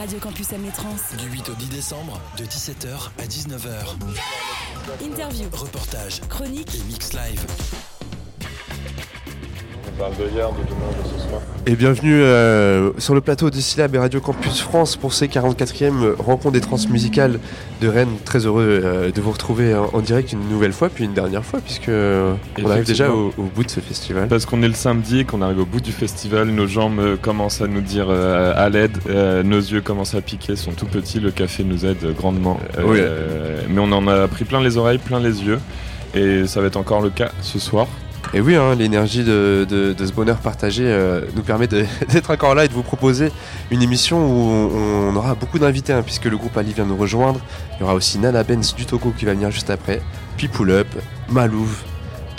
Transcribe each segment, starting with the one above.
Radio Campus Amnétrance. Du 8 au 10 décembre, de 17h à 19h. Interview, Reportage chronique, et mix live. On parle de hier, de demain, de ce soir. Et bienvenue euh, sur le plateau de Syllab et Radio Campus France pour ces 44e rencontres des transmusicales de Rennes. Très heureux euh, de vous retrouver en, en direct une nouvelle fois, puis une dernière fois, puisque euh, on arrive déjà au, au bout de ce festival. Parce qu'on est le samedi et qu'on arrive au bout du festival, nos jambes commencent à nous dire euh, à l'aide, nos yeux commencent à piquer, sont tout petits, le café nous aide grandement. Oui. Mais on en a pris plein les oreilles, plein les yeux. Et ça va être encore le cas ce soir. Et oui, hein, l'énergie de, ce bonheur partagé euh, nous permet d'être encore là et de vous proposer une émission où on, on aura beaucoup d'invités, hein, puisque le groupe Ali vient nous rejoindre. Il y aura aussi Nana Benz du Togo qui va venir juste après, puis Pull Up, Malouf,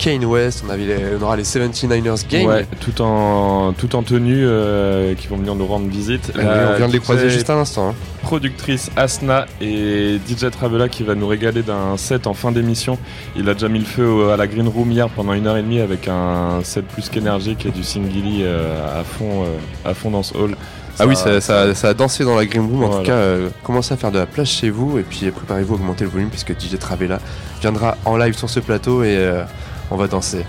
Kane West, on, avait les- on aura les 79ers Gang. Ouais, tout en, tout en tenue, euh, qui vont venir nous rendre visite. Oui, on vient de les croiser juste à l'instant. hein. productrice Asna et DJ Travela qui va nous régaler d'un set en fin d'émission. Il a déjà mis le feu à la Green Room hier pendant une heure et demie avec un set plus qu'énergique et du singili euh, à fond, euh, à fond dans ce hall. Ah oui, ça, ça- ça a dansé dans la Green Room. En Voilà. tout cas, euh, commencez à faire de la place chez vous et puis préparez-vous à augmenter le volume puisque DJ Travella viendra en live sur ce plateau et euh, on va danser.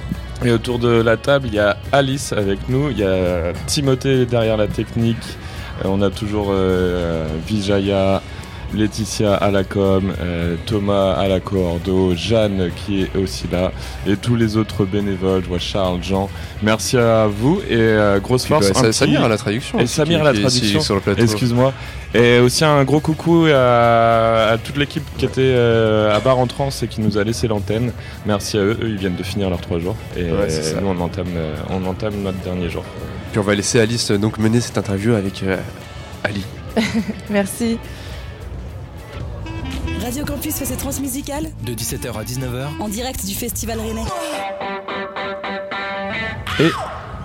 Et autour de la table, il y a Alice avec nous, il y a Timothée derrière la technique, Euh, on a toujours euh, Vijaya, Laetitia à la com, euh, Thomas à la cordo, Jeanne qui est aussi là, et tous les autres bénévoles, je vois Charles, Jean. Merci à vous et euh, grosse force. bah, petit- Samir à la traduction. Et Samir à la traduction. sur le plateau. Excuse-moi. Et aussi un gros coucou à, à toute l'équipe qui était euh, à Bar en Trans et qui nous a laissé l'antenne. Merci à eux. Eux, ils viennent de finir leurs trois jours. Et Ouais, nous, on entame, euh, on entame notre dernier jour. Puis on va laisser Alice euh, donc mener cette interview avec euh, Ali. Merci. Radio Campus fait ses transmusicales De 17h à 19h, en direct du Festival Rennais.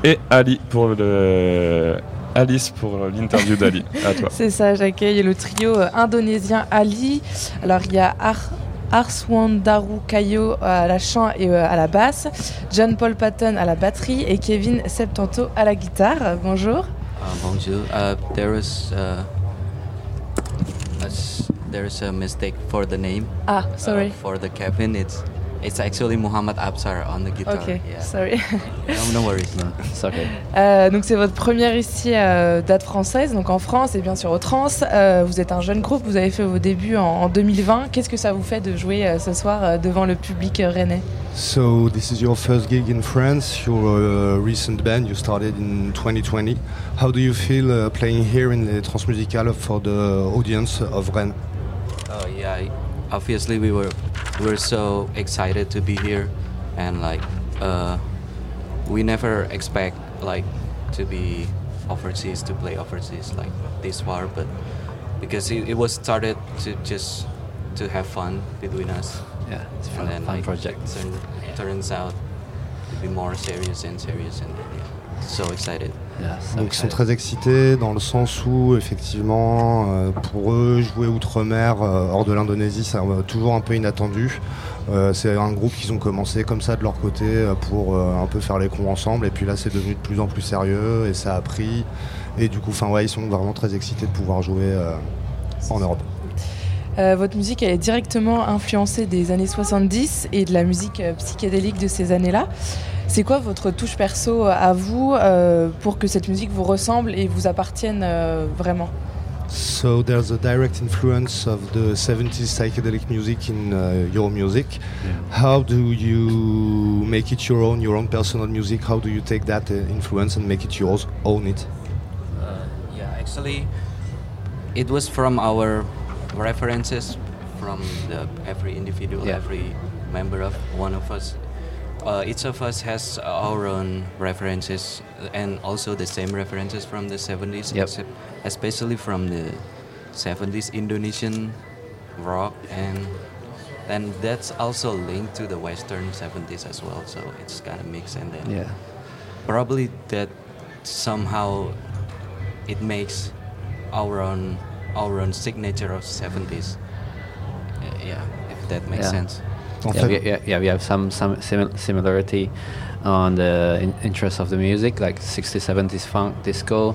Et Ali pour le. Alice pour l'interview d'Ali. À toi. C'est ça, j'accueille le trio euh, indonésien Ali. Alors il y a Ar Arswandaru Kayo à la chant et euh, à la basse, John Paul Patton à la batterie et Kevin Septanto à la guitare. Bonjour. Uh, bonjour. Uh, there is uh, a s- there is a mistake for the name. Ah, Uh, sorry. for the Kevin, it's it's actually Muhammad Absar on the guitar. Ok, Yeah. sorry. No, no worries. No. It's okay. Euh, donc c'est votre première ici euh, date française, donc en France et bien sûr au Trans. Euh, vous êtes un jeune groupe, vous avez fait vos débuts en, en 2020. Qu'est-ce que ça vous fait de jouer euh, ce soir euh, devant le public euh, rennais? So this is your first gig in France. You're a recent band. You started in 2020. How do you feel uh, playing here in the Transmusical for the audience of Rennes? Oh yeah. Obviously, we were we were so excited to be here, and like uh, we never expect like to be overseas to play overseas like this far, but because it, it was started to just to have fun between us. Yeah, it's a and then fun like, project. it turn, turns out to be more serious and serious and yeah, so excited Yeah, so Donc ils sont excited. très excités dans le sens où effectivement euh, pour eux jouer outre-mer euh, hors de l'Indonésie c'est euh, toujours un peu inattendu. Euh, c'est un groupe qu'ils ont commencé comme ça de leur côté euh, pour euh, un peu faire les cons ensemble et puis là c'est devenu de plus en plus sérieux et ça a pris et du coup enfin ouais ils sont vraiment très excités de pouvoir jouer euh, en Europe. Euh, votre musique elle est directement influencée des années 70 et de la musique euh, psychédélique de ces années-là. C'est quoi votre touche perso à vous euh, pour que cette musique vous ressemble et vous appartienne euh, vraiment? So there's a direct influence of the 70s psychedelic music in uh, your music. How do you make it your own, your own personal music? How do you take that uh, influence and make it yours, own it? uh, yeah actually it was from our references from the every individual Yeah. every member of one of us uh, each of us has our own references and also the same references from the 70s Yep. except especially from the 70s indonesian rock and and that's also linked to the western 70s as well so it's kind of mixed and then Yeah, probably that somehow it makes our own our own signature of 70s Uh, yeah if that makes Yeah. sense En yeah, we, yeah, yeah, we have some some simil- similarity on the in- interest of the music, like 60s, 70s funk, disco,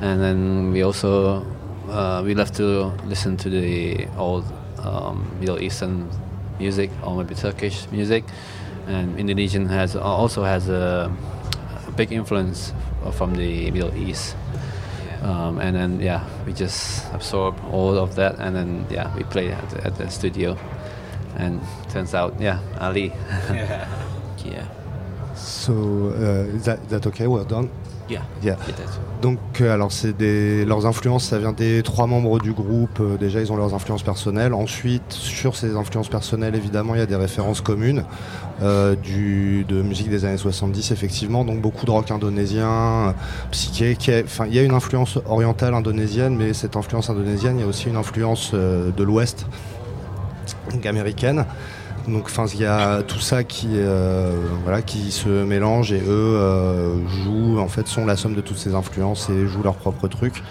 and then we also uh, we love to listen to the old um, Middle Eastern music or maybe Turkish music, and Indonesian has also has a, a big influence from the Middle East. Um, and then yeah, we just absorb all of that, and then yeah, we play at at the studio, and turns out yeah, Ali. yeah. Yeah. So, uh, is that, is that okay? Well done. Yeah. Yeah. Donc, euh, alors, c'est des leurs influences, ça vient des trois membres du groupe. Euh, déjà, ils ont leurs influences personnelles. Ensuite, sur ces influences personnelles, évidemment, il y a des références communes euh, du, de musique des années 70, effectivement. Donc, beaucoup de rock indonésien, psyché. qui Enfin, il y a une influence orientale indonésienne, mais cette influence indonésienne, il y a aussi une influence euh, de l'Ouest, donc américaine. Donc, il y a tout ça qui, euh, voilà, qui se mélange et eux euh, jouent, en fait, sont la somme de toutes ces influences et jouent leur propre truc.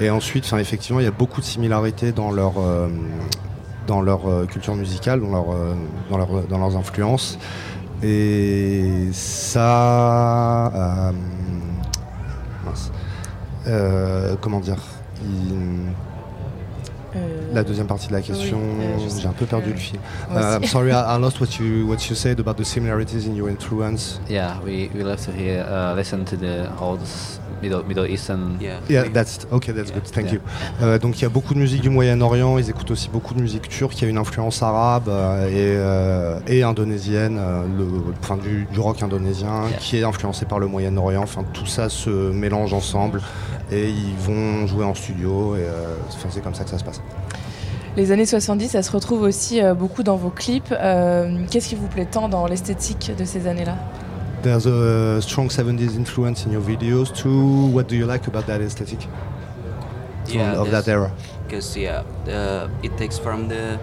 Et ensuite, effectivement, il y a beaucoup de similarités dans leur, euh, dans leur culture musicale, dans, leur, dans, leur- dans leurs influences. Et ça, mince. Comment dire? La deuxième partie de la question, Oui, euh, j'ai un peu perdu euh, le fil. Uh, I'm aussi. sorry, I, I lost what you what you said about the similarities in your influence? Yeah, we, we love to hear uh, listen to the old Middle Middle Eastern. Yeah. Yeah, that's okay. That's good. Thank Yeah. you. Euh, donc il y a beaucoup de musique du Moyen-Orient. Ils écoutent aussi beaucoup de musique turque. Il y a une influence arabe euh, et, euh, et indonésienne, euh, le, enfin du, du rock indonésien Yeah. qui est influencé par le Moyen-Orient. Enfin tout ça se mélange ensemble et ils vont jouer en studio. Et euh, enfin, c'est comme ça que ça se passe. Les années 70, ça se retrouve aussi euh, beaucoup dans vos clips. Euh, Qu'est-ce qui vous plaît tant dans l'esthétique de ces années-là? There's a strong 70s influence in your videos too. What do you like about that aesthetic? From- Yeah, of that era? because yeah uh, it takes from the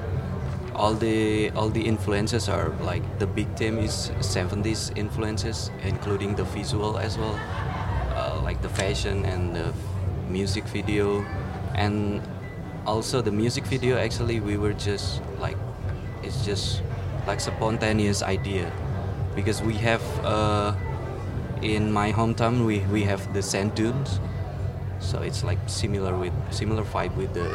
all the all the influences are like the big theme is 70s influences including the visual as well uh, like the fashion and the music video and also the music video actually we were just like it's just like spontaneous idea. Because we have uh, in my hometown we, we have the sand dunes. So it's like similar with similar vibe with the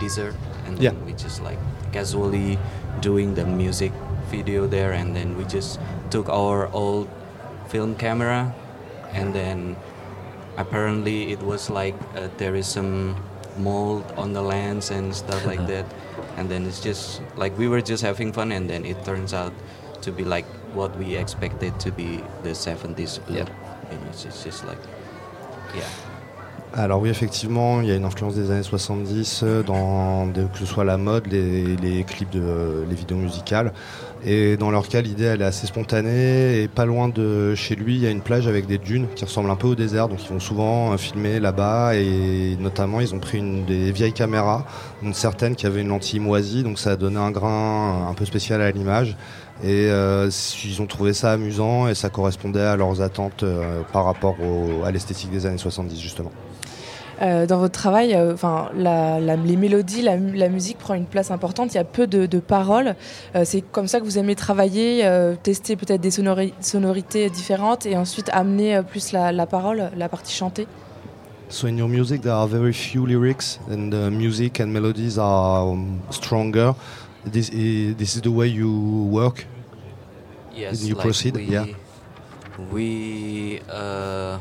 desert and Yeah. then we just like casually doing the music video there. And then we just took our old film camera. And then apparently it was like uh, there is some mold on the lens and stuff like that and then it's just like we were just having fun and then it turns out to be like what we expected to be the 70s look Yep. and it's, it's just like yeah Alors oui, effectivement, il y a une influence des années 70 euh, dans que ce soit la mode, les, les clips, de, les vidéos musicales. Et dans leur cas, l'idée elle est assez spontanée. Et pas loin de chez lui, il y a une plage avec des dunes qui ressemblent un peu au désert. Donc ils vont souvent euh, filmer là-bas. Et notamment, ils ont pris des vieilles caméras, une certaine qui avait une lentille moisie. Donc ça a donné un grain un peu spécial à l'image. Et euh, ils ont trouvé ça amusant et ça correspondait à leurs attentes euh, par rapport à l'esthétique des années 70 justement. Euh, Dans votre travail, euh, enfin, la- la- les mélodies, la, la musique prend une place importante. Il y a peu de, de paroles. Euh, C'est comme ça que vous aimez travailler, euh, tester peut-être des sonori- sonorités différentes et ensuite amener euh, plus la, la parole, la partie chantée. So in your music, there are very few lyrics, and the music and melodies are um, stronger. This is, this is the way you work? Yes, you like proceed? We, Yeah. We uh,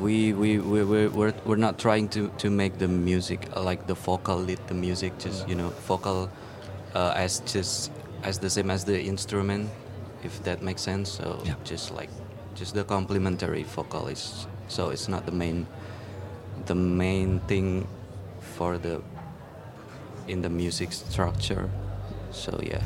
we we we we we're, we're not trying to to make the music like the vocal lead the music just you know vocal uh, as just as the same as the instrument if that makes sense. So Yeah. just like just the complementary vocal is so it's not the main the main thing for the in the music structure. So yeah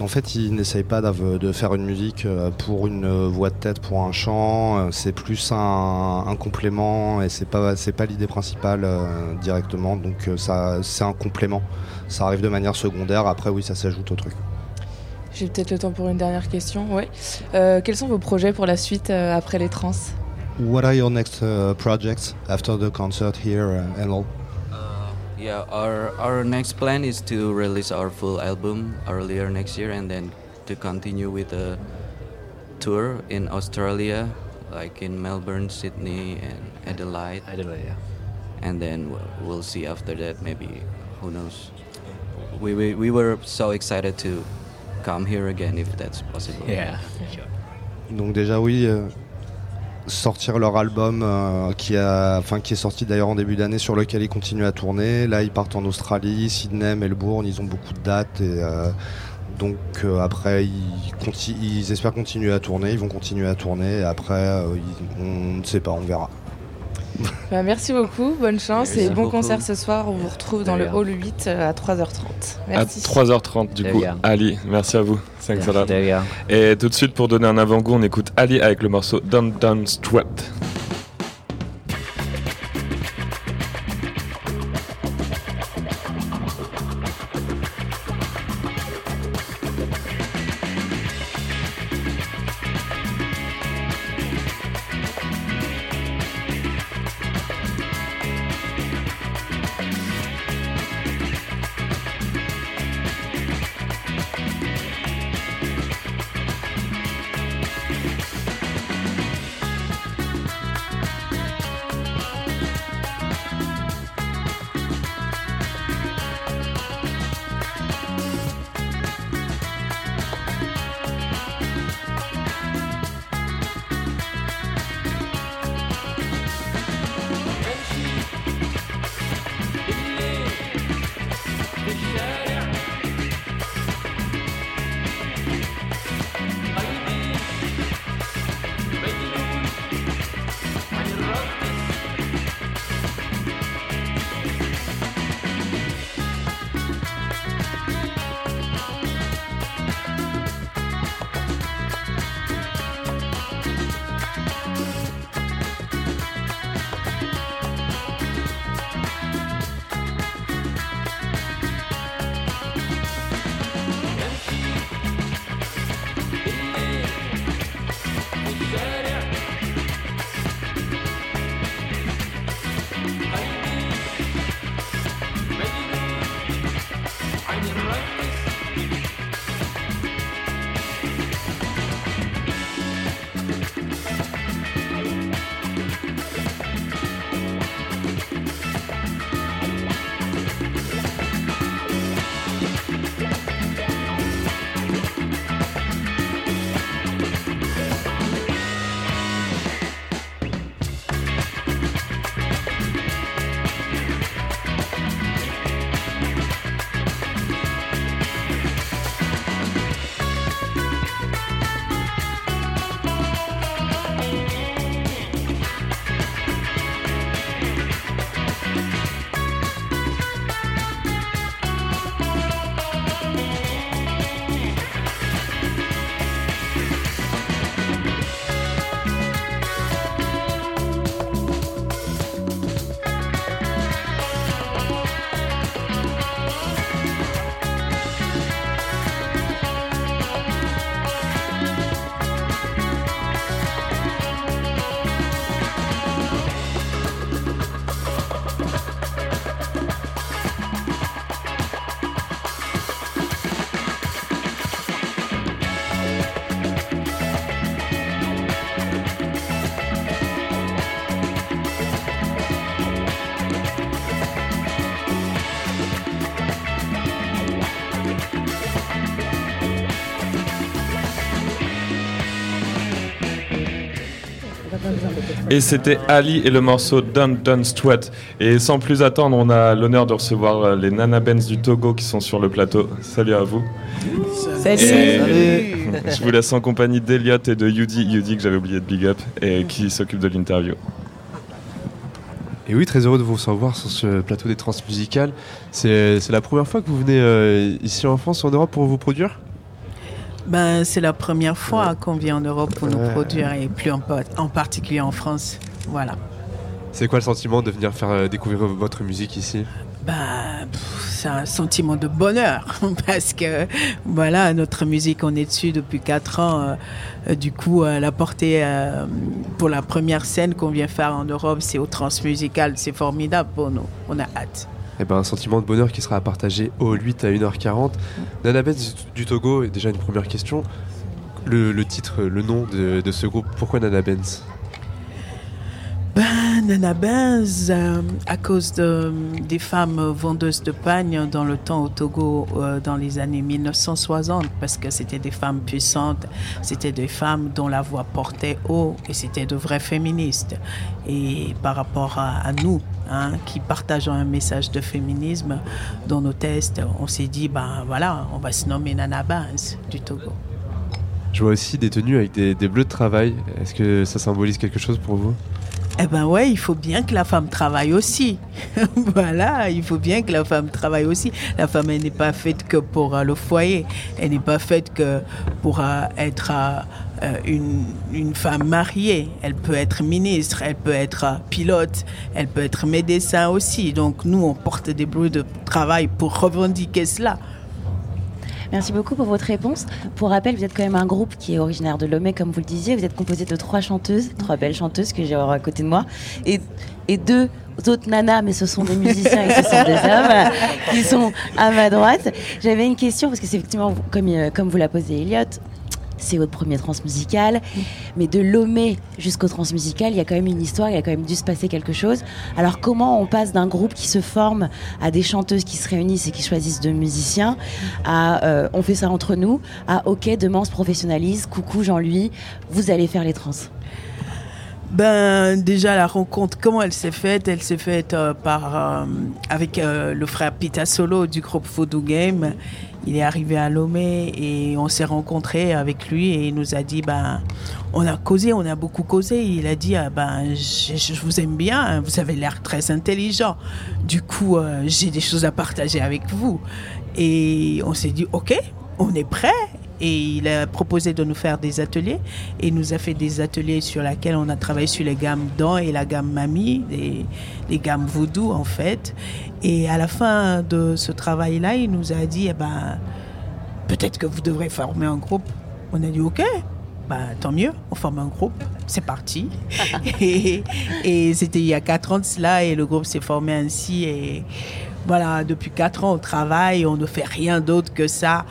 En fait, ils n'essayent pas de faire une musique euh, pour une euh, voix de tête, pour un chant. Euh, C'est plus un, un complément et c'est pas c'est pas l'idée principale euh, directement. Donc ça c'est un complément. Ça arrive de manière secondaire. Après, oui, ça s'ajoute au truc. J'ai peut-être le temps pour une dernière question. Ouais. Euh, quels sont vos projets pour la suite euh, après les trans? What are your next uh, projects after the concert here uh, and all? Yeah, our our next plan is to release our full album earlier next year, and then to continue with a tour in Australia, like in Melbourne, Sydney, and Adelaide. Adelaide, yeah. and then w- we'll see after that. Maybe who knows? We we, we were so excited to come here again if that's possible. Yeah. sure. Donc déjà oui, euh, sortir leur album euh, qui, a, enfin, qui est sorti d'ailleurs en début d'année sur lequel ils continuent à tourner. Là ils partent en Australie, Sydney, Melbourne, ils ont beaucoup de dates et euh, donc euh, après ils, espèrent continuer à tourner, ils vont continuer à tourner et après on ne sait pas, on verra. Bah, merci beaucoup, bonne chance Merci et bon beaucoup. concert ce soir. On vous retrouve dans le hall 8 euh, à 3h30. Merci. À 3h30 du coup. Ali, merci à vous. Thanks a lot. There you go. Et tout de suite, pour donner un avant-goût, on écoute Ali avec le morceau Down Down Sweat. Et c'était Ali et le morceau Dun Dun Sweat. Et sans plus attendre, on a l'honneur de recevoir euh, les Nana Benz du Togo qui sont sur le plateau. Salut à vous. Et je vous laisse en compagnie d'Eliott et de Yudi, Yudi que j'avais oublié de big up et qui s'occupe de l'interview. Et oui, très heureux de vous recevoir sur ce plateau des transmusicales. C'est c'est la première fois que vous venez euh, ici en France, en Europe, pour vous produire? Ben, c'est la première fois qu'on vient en Europe pour nous produire et plus en, en particulier en France. Voilà. C'est quoi le sentiment de venir faire euh, découvrir votre musique ici? Ben, pff, c'est un sentiment de bonheur parce que voilà, notre musique, on est dessus depuis 4 ans. euh, euh, du coup, euh, la portée euh, pour la première scène qu'on vient faire en Europe, c'est au Transmusical. C'est formidable pour nous. On a hâte. Eh ben, un sentiment de bonheur qui sera à partager au 8 à 1h40. Nana Benz du Togo, déjà une première question. Le, titre, le nom de, ce groupe, pourquoi Nana Benz Ben, Nana Benz, euh, à cause de, des femmes vendeuses de pagnes dans le temps au Togo euh, dans les années 1960, parce que c'était des femmes puissantes, c'était des femmes dont la voix portait haut et c'était de vraies féministes. Et par rapport à nous, hein, qui partageons un message de féminisme dans nos tests, on s'est dit, ben voilà, on va se nommer Nana du Togo. Je vois aussi des tenues avec des bleus de travail. Est-ce que ça symbolise quelque chose pour vous? Eh ben ouais, il faut bien que la femme travaille aussi. voilà, il faut bien que la femme travaille aussi. La femme, elle n'est pas faite que pour euh, le foyer. Elle n'est pas faite que pour euh, être euh, une, femme mariée. Elle peut être ministre, elle peut être pilote, elle peut être médecin aussi. Donc nous, on porte des bleus de travail pour revendiquer cela. Merci beaucoup pour votre réponse. Pour rappel, vous êtes quand même un groupe qui est originaire de Lomé, comme vous le disiez. Vous êtes composé de trois chanteuses, trois belles chanteuses que j'ai à côté de moi, et, et deux autres nanas, mais ce sont des musiciens et ce sont des hommes qui sont à ma droite. J'avais une question, parce que c'est effectivement, comme, euh, comme vous l'a posé Elliot, c'est votre premier transmusical, mais de Lomé jusqu'au transmusical, il y a quand même une histoire, il y a quand même dû se passer quelque chose. Alors comment on passe d'un groupe qui se forme à des chanteuses qui se réunissent et qui choisissent deux musiciens, à euh, on fait ça entre nous, à ok demain on se professionnalise, coucou Jean-Louis, vous allez faire les trans. Ben déjà la rencontre, comment elle s'est faite? Elle s'est faite euh, par euh, avec le frère Pita Solo du groupe Voodoo Game. Il est arrivé à Lomé et on s'est rencontrés avec lui et il nous a dit ben on a causé, on a beaucoup causé. Il a dit ah, ben je, je vous aime bien, hein, vous avez l'air très intelligent. Du coup euh, j'ai des choses à partager avec vous et on s'est dit ok, on est prêt et il a proposé de nous faire des ateliers et il nous a fait des ateliers sur lesquels on a travaillé sur les gammes dents et la gamme mamie, les, les gammes voodoo en fait. Et à la fin de ce travail-là, il nous a dit, eh ben, peut-être que vous devrez former un groupe. On a dit, ok, bah, tant mieux, on forme un groupe, c'est parti. et et c'était il y a quatre ans de cela et le groupe s'est formé ainsi. Et voilà, depuis quatre ans, on travaille, on ne fait rien d'autre que ça.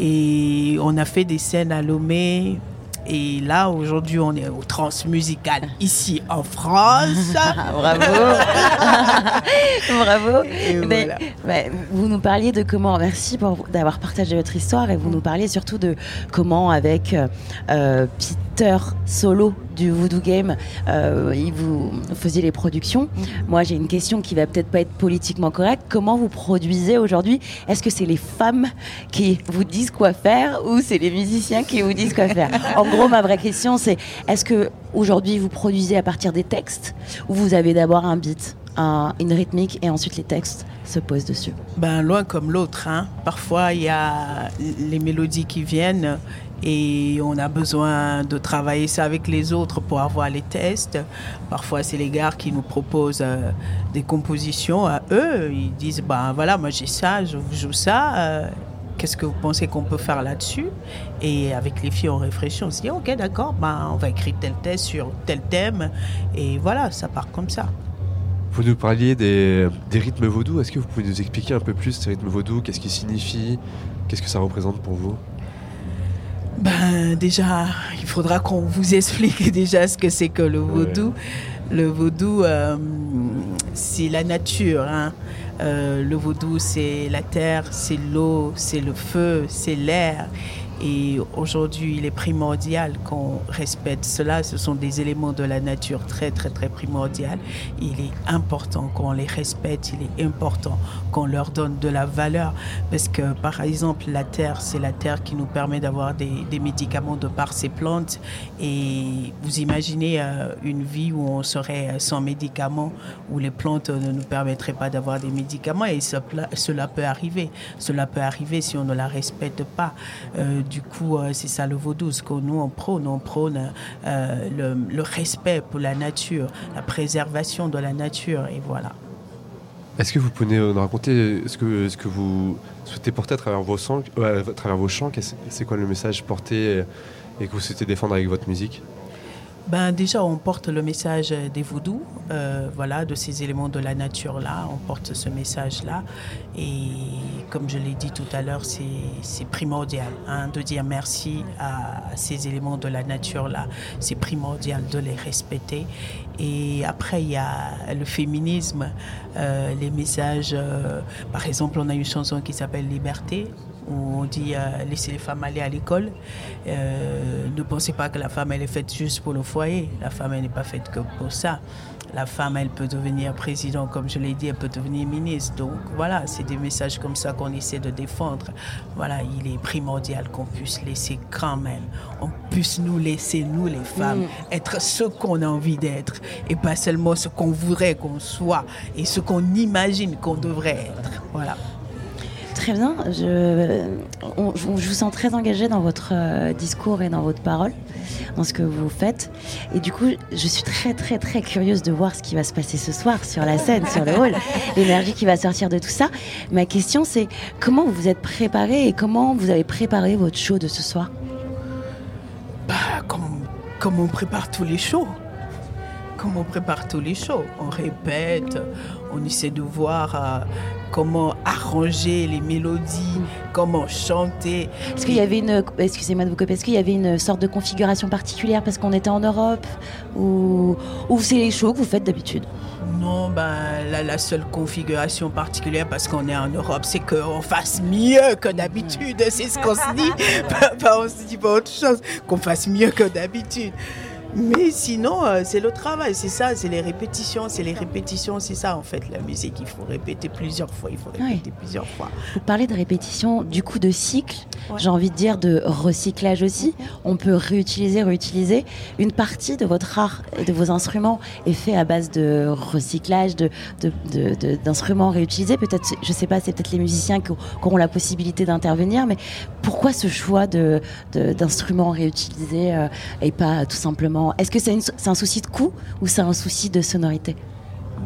Et on a fait des scènes à Lomé. Et là, aujourd'hui, on est au Transmusical ici en France. Bravo Bravo Mais, voilà. Vous nous parliez de comment, merci d'avoir partagé votre histoire et vous nous parliez surtout de comment avec euh, euh, Peter Solo du Voodoo Game, euh, il vous faisiez les productions. Moi j'ai une question qui va peut-être pas être politiquement correcte. Comment vous produisez aujourd'hui? Est-ce que c'est les femmes qui vous disent quoi faire ou c'est les musiciens qui vous disent quoi faire? En gros ma vraie question c'est est-ce que aujourd'hui vous produisez à partir des textes ou vous avez d'abord un beat un- une rythmique et ensuite les textes se posent dessus? Ben, loin comme l'autre. Hein. Parfois, il y a les mélodies qui viennent et on a besoin de travailler ça avec les autres pour avoir les tests. Parfois, c'est les gars qui nous proposent euh, des compositions à eux. Ils disent, ben voilà, moi j'ai ça, je joue ça. euh, Qu'est-ce que vous pensez qu'on peut faire là-dessus? Et avec les filles, on réfléchit, on se dit, ok, d'accord, ben, on va écrire tel test sur tel thème. Et voilà, ça part comme ça. Vous nous parliez des, des rythmes vaudous. Est-ce que vous pouvez nous expliquer un peu plus ces rythmes vaudous? Qu'est-ce qu'ils signifient? Qu'est-ce que ça représente pour vous? Ben déjà, il faudra qu'on vous explique déjà ce que c'est que le vaudou. Le vaudou, euh, c'est la nature. hein. Euh, le vaudou, c'est la terre, c'est l'eau, c'est le feu, c'est l'air. Et aujourd'hui, il est primordial qu'on respecte cela. Ce sont des éléments de la nature très, très, très primordial. Il est important qu'on les respecte. Il est important qu'on leur donne de la valeur. Parce que, par exemple, la terre, c'est la terre qui nous permet d'avoir des, médicaments de par ces plantes. Et vous imaginez euh, une vie où on serait euh, sans médicaments, où les plantes ne nous permettraient pas d'avoir des médicaments. Et ce- cela peut arriver. Cela peut arriver si on ne la respecte pas. Euh, du coup, euh, c'est ça le vaudou. Ce que nous, on prône, on prône euh, le, respect pour la nature, la préservation de la nature. Et voilà. Est-ce que vous pouvez nous raconter ce que, ce que vous souhaitez porter à travers vos, sons, euh, à travers vos chants? C'est quoi le message porté et que vous souhaitez défendre avec votre musique? Ben déjà, on porte le message des voodoo, euh, voilà, de ces éléments de la nature là. On porte ce message là, et comme je l'ai dit tout à l'heure, c'est c'est primordial hein, de dire merci à ces éléments de la nature là. C'est primordial de les respecter. Et après, il y a le féminisme, euh, les messages. euh, par exemple, on a une chanson qui s'appelle Liberté où on dit euh, laissez les femmes aller à l'école. Euh, ne pensez pas que la femme elle est faite juste pour le foyer. La femme elle n'est pas faite que pour ça. La femme elle peut devenir président, comme je l'ai dit, elle peut devenir ministre. Donc voilà, c'est des messages comme ça qu'on essaie de défendre. Voilà, il est primordial qu'on puisse laisser quand même, on puisse nous laisser, nous les femmes, Mm. être ce qu'on a envie d'être et pas seulement ce qu'on voudrait qu'on soit et ce qu'on imagine qu'on devrait être. Voilà. Très bien. Je, on- je vous sens très engagé dans votre euh, discours et dans votre parole, dans ce que vous faites. Et du coup, je suis très, très, très curieuse de voir ce qui va se passer ce soir sur la scène, sur le hall, l'énergie qui va sortir de tout ça. Ma question, c'est comment vous vous êtes préparé et comment vous avez préparé votre show de ce soir? Bah, comme, comme on prépare tous les shows. Comme on prépare tous les shows. On répète, on essaie de voir euh, comment arranger les mélodies, comment chanter. Est-ce qu'il y avait une, excusez-moi de vous couper, est-ce qu'il y avait une sorte de configuration particulière parce qu'on était en Europe ou, ou c'est les shows que vous faites d'habitude? Non, ben, la, la seule configuration particulière, parce qu'on est en Europe, c'est qu'on fasse mieux que d'habitude. C'est ce qu'on se dit. Pas- pas- on se dit pas autre chose. Qu'on fasse mieux que d'habitude. Mais sinon, euh, c'est le travail, c'est ça, c'est les répétitions, c'est les répétitions, c'est ça en fait la musique. Il faut répéter plusieurs fois, il faut répéter plusieurs fois. Vous parlez de répétition, du coup de cycle, j'ai envie de dire de recyclage aussi. On peut réutiliser, réutiliser. Une partie de votre art et de vos instruments est fait à base de recyclage, de, de- de- de- d'instruments réutilisés. Peut-être, je sais pas, c'est peut-être les musiciens qui, auront la possibilité d'intervenir, mais pourquoi ce choix d'instruments réutilisés euh, et pas tout simplement Est-ce que c'est, un souci de coût ou c'est un souci de sonorité?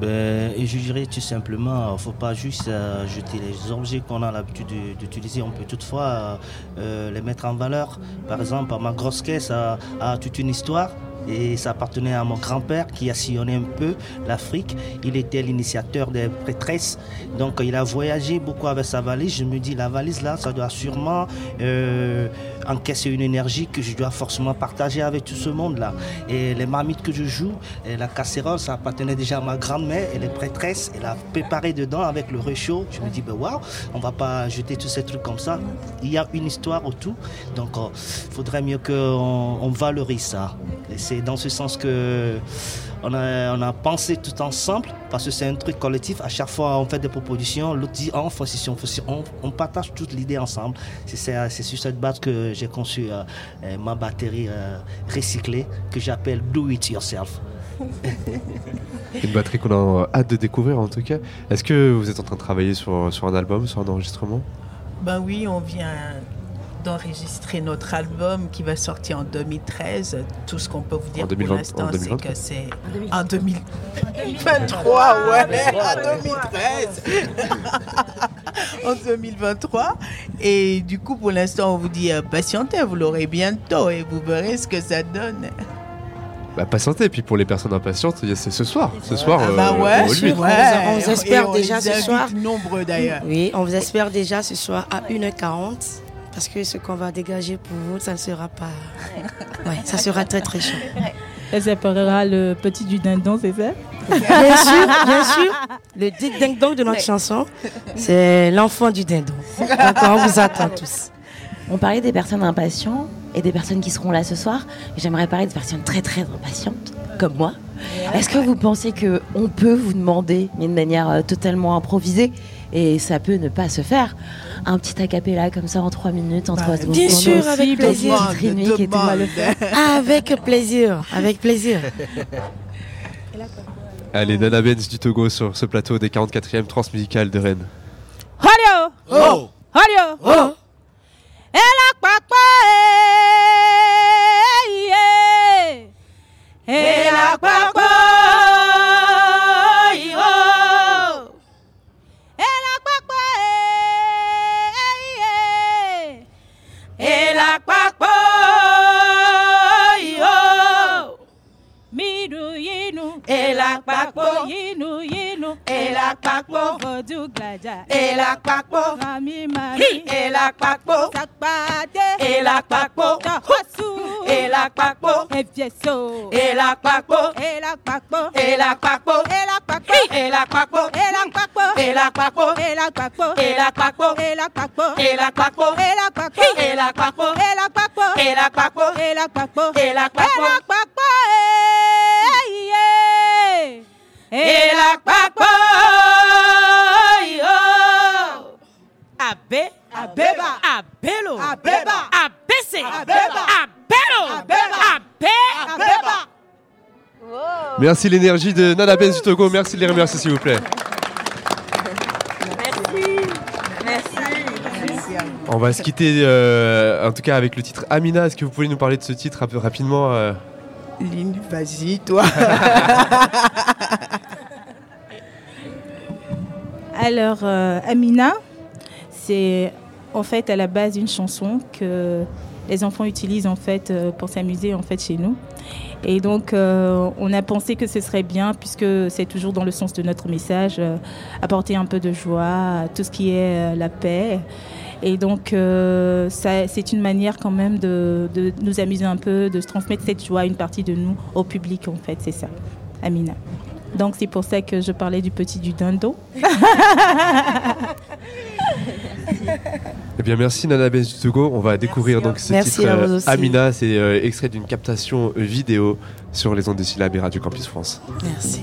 Ben, je dirais tout simplement, il ne faut pas juste euh, jeter les objets qu'on a l'habitude de- d'utiliser. On peut toutefois euh, les mettre en valeur. Par exemple, ma grosse caisse a toute une histoire. Et ça appartenait à mon grand-père qui a sillonné un peu l'Afrique. Il était l'initiateur des prêtresses. Donc il a voyagé beaucoup avec sa valise. Je me dis, la valise là, ça doit sûrement euh, encaisser une énergie que je dois forcément partager avec tout ce monde-là. Et les marmites que je joue, la casserole, ça appartenait déjà à ma grand-mère. Et les prêtresses, elle a préparé dedans avec le réchaud. Je me dis, ben waouh, on va pas jeter tous ces trucs comme ça. Il y a une histoire autour. Donc il faudrait mieux qu'on on valorise ça. C'est dans ce sens que on a, on a pensé tout ensemble, parce que c'est un truc collectif. À chaque fois, on fait des propositions, l'autre dit, on fait ceci, on fait ceci. On, on partage toute l'idée ensemble. C'est ça- c'est sur cette base que j'ai conçu euh, euh, ma batterie euh, recyclée, que j'appelle Do It Yourself. Une batterie qu'on a hâte de découvrir en tout cas. Est-ce que vous êtes en train de travailler sur, sur un album, sur un enregistrement? Ben oui, on vient d'enregistrer notre album qui va sortir en 2013. Tout ce qu'on peut vous dire En 2020 pour l'instant, c'est 2023. que c'est en 2023, ouais, en 2013. en 2023. Et du coup, pour l'instant, on vous dit euh, patientez, vous l'aurez bientôt et vous verrez ce que ça donne. Bah patientez, et puis pour les personnes impatientes, c'est ce soir. Ce soir, Ah euh, bah ouais, ouais. On vous espère on déjà ce soir. nombreux d'ailleurs. Oui, on vous espère déjà ce soir à 1h40. Parce que ce qu'on va dégager pour vous, ça ne sera pas. Ouais, ça sera très très chaud. Elle s'appellera le petit du dindon, c'est ça? Bien sûr, bien sûr. Le dong de notre chanson, c'est l'enfant du dindon. D'accord, on vous attend tous. On parlait des personnes impatientes et des personnes qui seront là ce soir. J'aimerais parler de personnes très très impatientes, comme moi. Est-ce que vous pensez que on peut vous demander, mais de manière euh, totalement improvisée, et ça peut ne pas se faire, un petit acapella comme ça en trois minutes, en trois secondes Bien sûr, nous avec plaisir. Petite rythmique et tout. Avec plaisir, avec plaisir. Allez, Nana Benz du Togo sur ce plateau des 44e transmusicales de Rennes. Holio Oh. Holio Oh Elle a Ela Kpakpo. Vodu Glaja. Ela Kpakpo. Rami Mami. Ela Kpakpo. Sakpade. Ela Kpakpo. Tohosu. Ela Kpakpo. Efieso. Ela Kpakpo. Ela Kpakpo. Ela Kpakpo. Ela Kpakpo. Ela Kpakpo. Ela Kpakpo. Ela Kpakpo. Ela Kpakpo. Ela Kpakpo. Ela Kpakpo. Ela Kpakpo. Ela Kpakpo. Ela Kpakpo. Ela Kpakpo. Ela Kpakpo. Ela Kpakpo. Ela Kpakpo. Ela Kpakpo. Ela Kpakpo. Yo. Abe. Abeba. Abelo. Abeba. Abese. Abeba. Abelo. Abeba. Abe. Abeba. Merci l'énergie de Nana Benz du Togo. Merci de les remercier s'il vous plaît. On va se quitter euh, en tout cas avec le titre Amina. Est-ce que vous pouvez nous parler de ce titre un peu rapidement euh? Lynn, vas-y, toi. Alors, euh, Amina, c'est en fait à la base une chanson que les enfants utilisent en fait euh, pour s'amuser en fait chez nous. Et donc, euh, on a pensé que ce serait bien, puisque c'est toujours dans le sens de notre message, apporter un peu de joie, tout ce qui est la paix. Et donc, euh, c'est une manière quand même de, de nous amuser un peu, de se transmettre cette joie, une partie de nous, au public en fait, c'est ça, Amina. Donc, c'est pour ça que je parlais du petit du dindon. Eh bien, merci Nana Benz du Togo. On va découvrir donc ce Merci titre à vous euh, aussi. Amina. C'est euh, extrait d'une captation vidéo sur les ondes de syllabes et Radio Campus France. Merci.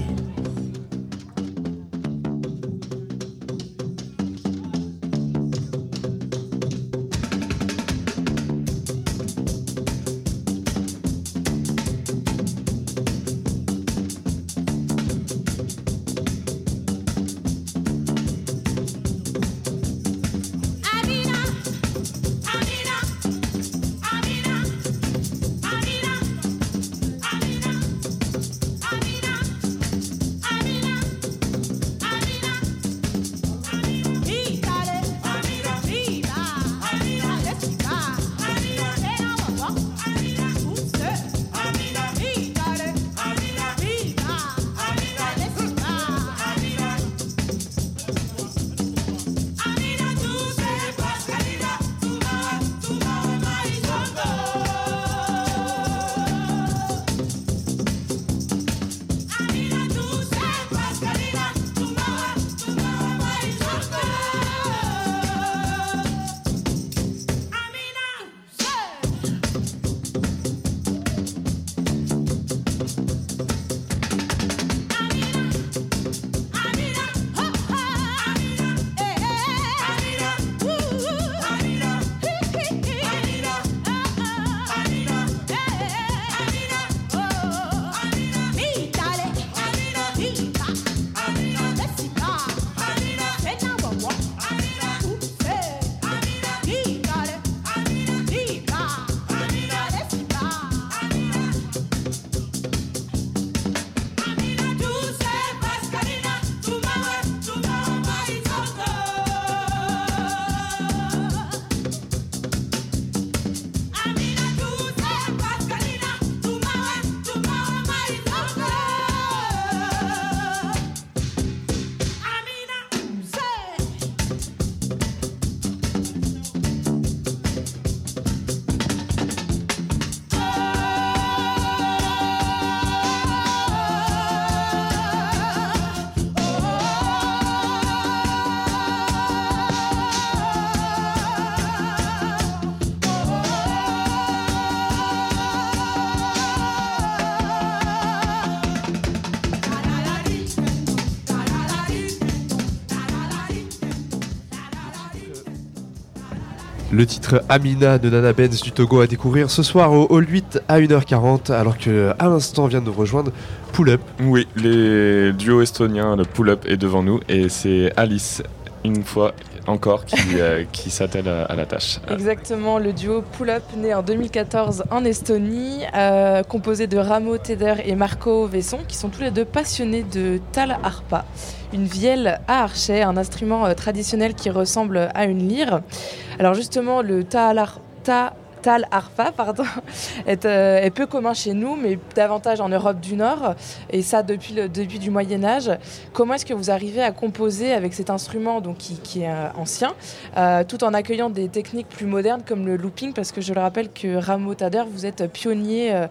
Le titre Amina de Nana Benz du Togo à découvrir ce soir au Hall 8 à 1h40, alors que à l'instant vient de nous rejoindre Pull Up. Oui, les duos estoniens, le pull-up est devant nous et c'est Alice, une fois encore, qui, euh, qui s'attelle à, à la tâche. Exactement, le duo Pull Up, né en 2014 en Estonie, euh, composé de Ramo Teder et Marco Vesson, qui sont tous les deux passionnés de tal harpa, une vielle à archet, un instrument euh, traditionnel qui ressemble à une lyre. Alors justement, le tal, Harpa, pardon, est, euh, est peu commun chez nous, mais davantage en Europe du Nord, et ça depuis le début du Moyen Âge. Comment est-ce que vous arrivez à composer avec cet instrument donc, qui, est euh, ancien, euh, tout en accueillant des techniques plus modernes comme le looping, parce que je le rappelle que Ramo Tader, vous êtes pionnier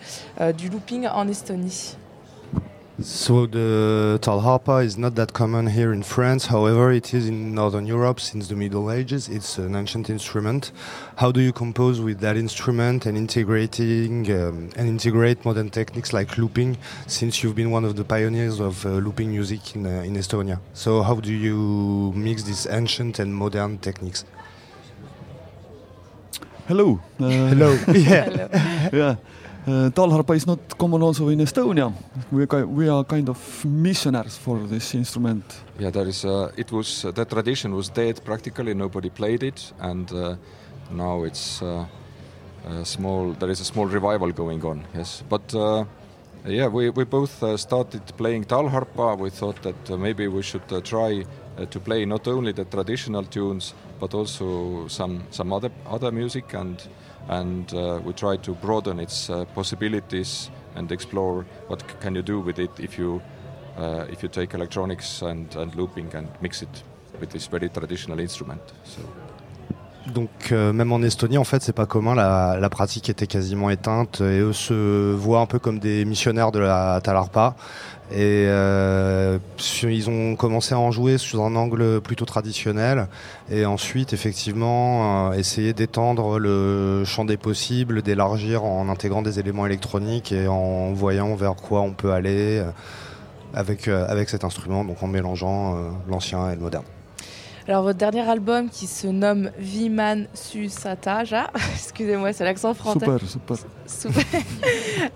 du looping en Estonie. So the talharpa is not that common here in France. However, it is in Northern Europe since the Middle Ages. It's an ancient instrument. How do you compose with that instrument and integrating um, and integrate modern techniques like looping? Since you've been one of the pioneers of uh, looping music in uh, in Estonia, so how do you mix these ancient and modern techniques? Hello. Uh, Hello. Yeah. Hello. yeah. Uh, Talharpa is not common also in Estonia. We, we are kind of missionaries for this instrument. Yeah, there is. Uh, it was uh, the tradition was dead practically. Nobody played it, and uh, now it's uh, a small. There is a small revival going on. Yes, but uh, yeah, we we both uh, started playing talharpa. We thought that maybe we should try to play not only the traditional tunes but also some some other other music and and uh, we try to broaden its uh, possibilities and explore what c- can you do with it if you uh, if you take electronics and, and looping and mix it with this very traditional instrument. So Donc euh, même en Estonie, en fait, c'est pas commun. La, pratique était quasiment éteinte et eux se voient un peu comme des missionnaires de la talarpa. Et euh, ils ont commencé à en jouer sous un angle plutôt traditionnel et ensuite effectivement euh, essayer d'étendre le champ des possibles, d'élargir en intégrant des éléments électroniques et en voyant vers quoi on peut aller avec, avec cet instrument, donc en mélangeant l'ancien et le moderne. Alors votre dernier album qui se nomme Viman Susataja, excusez-moi c'est l'accent français. Super, super. Super.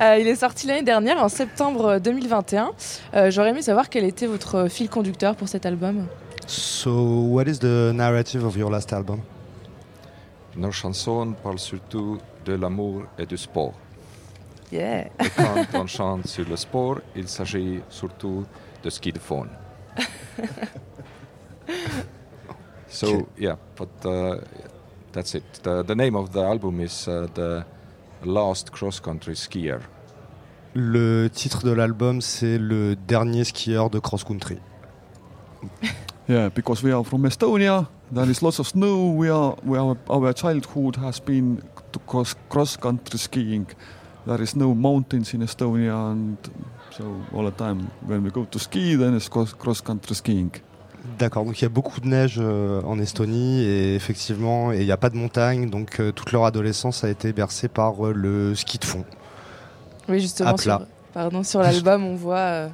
Euh, il est sorti l'année dernière en septembre 2021. Euh, J'aurais aimé savoir quel était votre fil conducteur pour cet album. So what is the narrative of your last album? nos chansons parlent surtout de l'amour et du sport. Yeah. Et quand on chante sur le sport, il s'agit surtout de ski de fond. So yeah, but uh, that's it. The, the name of the album is uh, the Last Cross Country Skier. Le titre de l'album, c'est le dernier skieur de cross-country. Yeah, because we are from Estonia, there is lots of snow. We are, we are our childhood has been to cross cross country skiing. There is no mountains in Estonia, and so all the time when we go to ski, then it's cross cross country skiing. D'accord, donc il y a beaucoup de neige euh, en Estonie et effectivement, et il n'y a pas de montagne, donc euh, toute leur adolescence a été bercée par euh, le ski de fond. Oui justement sur, pardon, sur l'album on voit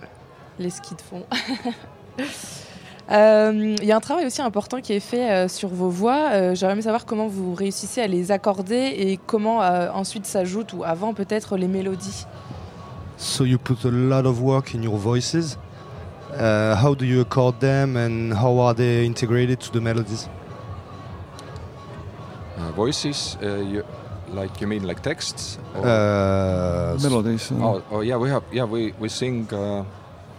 les skis de fond. Il y a un travail aussi important qui est fait sur vos voix. J'aimerais savoir comment vous réussissez à les accorder et comment ensuite s'ajoutent ou avant peut-être les mélodies. So you put a lot of work in your voices? Uh, how do you accord them and how are they integrated to the melodies? Uh, voices, uh, you, like you mean like texts? Or? Uh, Melodies. uh, oh, oh yeah, we have yeah we we sing. Uh,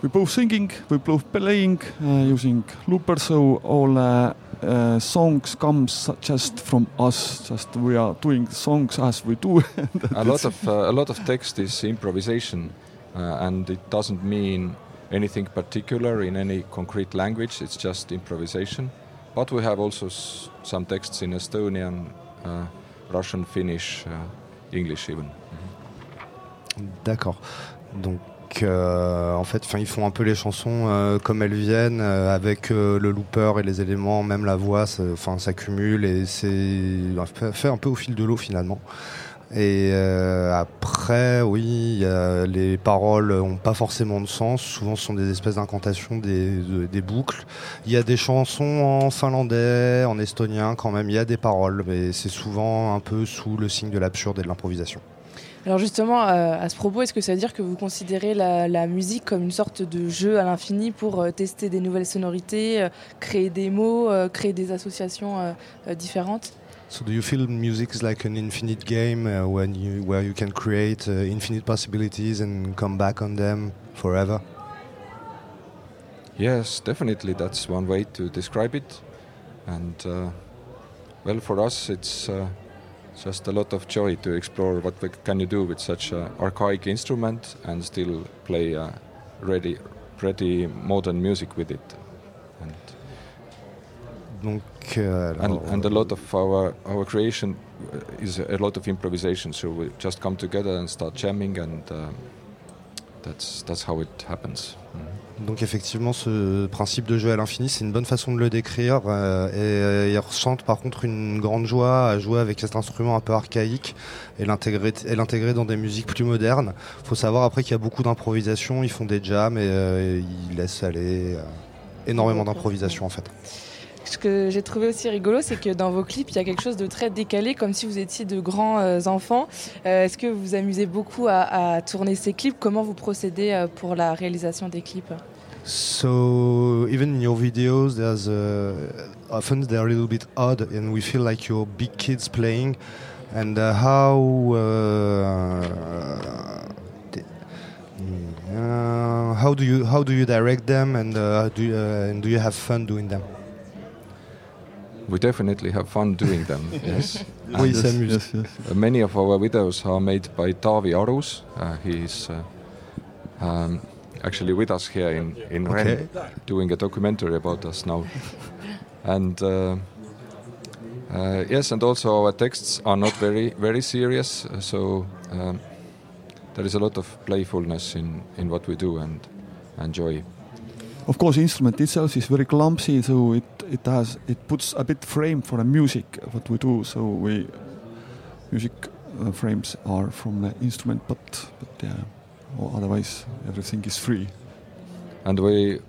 we both singing, we both playing uh, using loopers. So all uh, uh, songs comes just from us. Just we are doing songs as we do. a lot of uh, a lot of text is improvisation, uh, and it doesn't mean anything particular in any concrete language. It's just improvisation. But we have also some texts in Estonian, uh, Russian, Finnish, uh, English even. D'accord. Donc, euh, en fait, ils font un peu les chansons euh, comme elles viennent, euh, avec euh, le looper et les éléments, même la voix, enfin, s'accumule et c'est fait un peu au fil de l'eau finalement. Et euh, après, oui, les paroles ont pas forcément de sens. Souvent, ce sont des espèces d'incantations, des, de- des boucles. Il y a des chansons en finlandais, en estonien quand même. Il y a des paroles, mais c'est souvent un peu sous le signe de l'absurde et de l'improvisation. Alors justement, euh, à ce propos, est-ce que ça veut dire que vous considérez la, musique comme une sorte de jeu à l'infini pour euh, tester des nouvelles sonorités, créer des mots, créer des associations différentes? So do you feel music is like an infinite game uh, when you where you can create uh, infinite possibilities and come back on them forever? Yes, definitely. That's one way to describe it. And uh, well, for us, it's uh, just a lot of joy to explore what can you do with such an archaic instrument and still play uh, ready, pretty modern music with it. And Donc, and, alors, and a lot of our our creation uh, is a lot of improvisation. So we just come together and start jamming, and that's that's how it happens. Donc effectivement, ce principe de jeu à l'infini, c'est une bonne façon de le décrire. euh, et euh, ils ressentent par contre une grande joie à jouer avec cet instrument un peu archaïque et l'intégrer dans des musiques plus modernes. faut savoir après qu'il y a beaucoup d'improvisation, ils font des jams et euh, ils laissent aller euh, énormément d'improvisation en fait. Ce que j'ai trouvé aussi rigolo, c'est que dans vos clips, il y a quelque chose de très décalé, comme si vous étiez de grands euh, enfants. Euh, Est-ce que vous vous amusez beaucoup à, à tourner ces clips? Comment vous procédez euh, pour la réalisation des clips? So even in your videos, there's uh, often they're a little bit odd, and we feel like you're big kids playing. And uh, how uh, d- uh, how do you how do you direct them, and uh, do you, uh, and do you have fun doing them? We definitely have fun doing them. yes. And. Yes, yes. uh, many of our videos are made by Taavi Arus. Uh, he's uh, um, actually with us here in in Okay. Rennes, doing a documentary about us now. and uh, uh, yes, and also our texts are not very very serious. uh, So um, there is a lot of playfulness in in what we do and and joy. Of course, the instrument itself is very clumsy, so it it has it puts a bit frame for the music what we do. So we music uh, frames are from the instrument, but but yeah, or otherwise everything is free. and we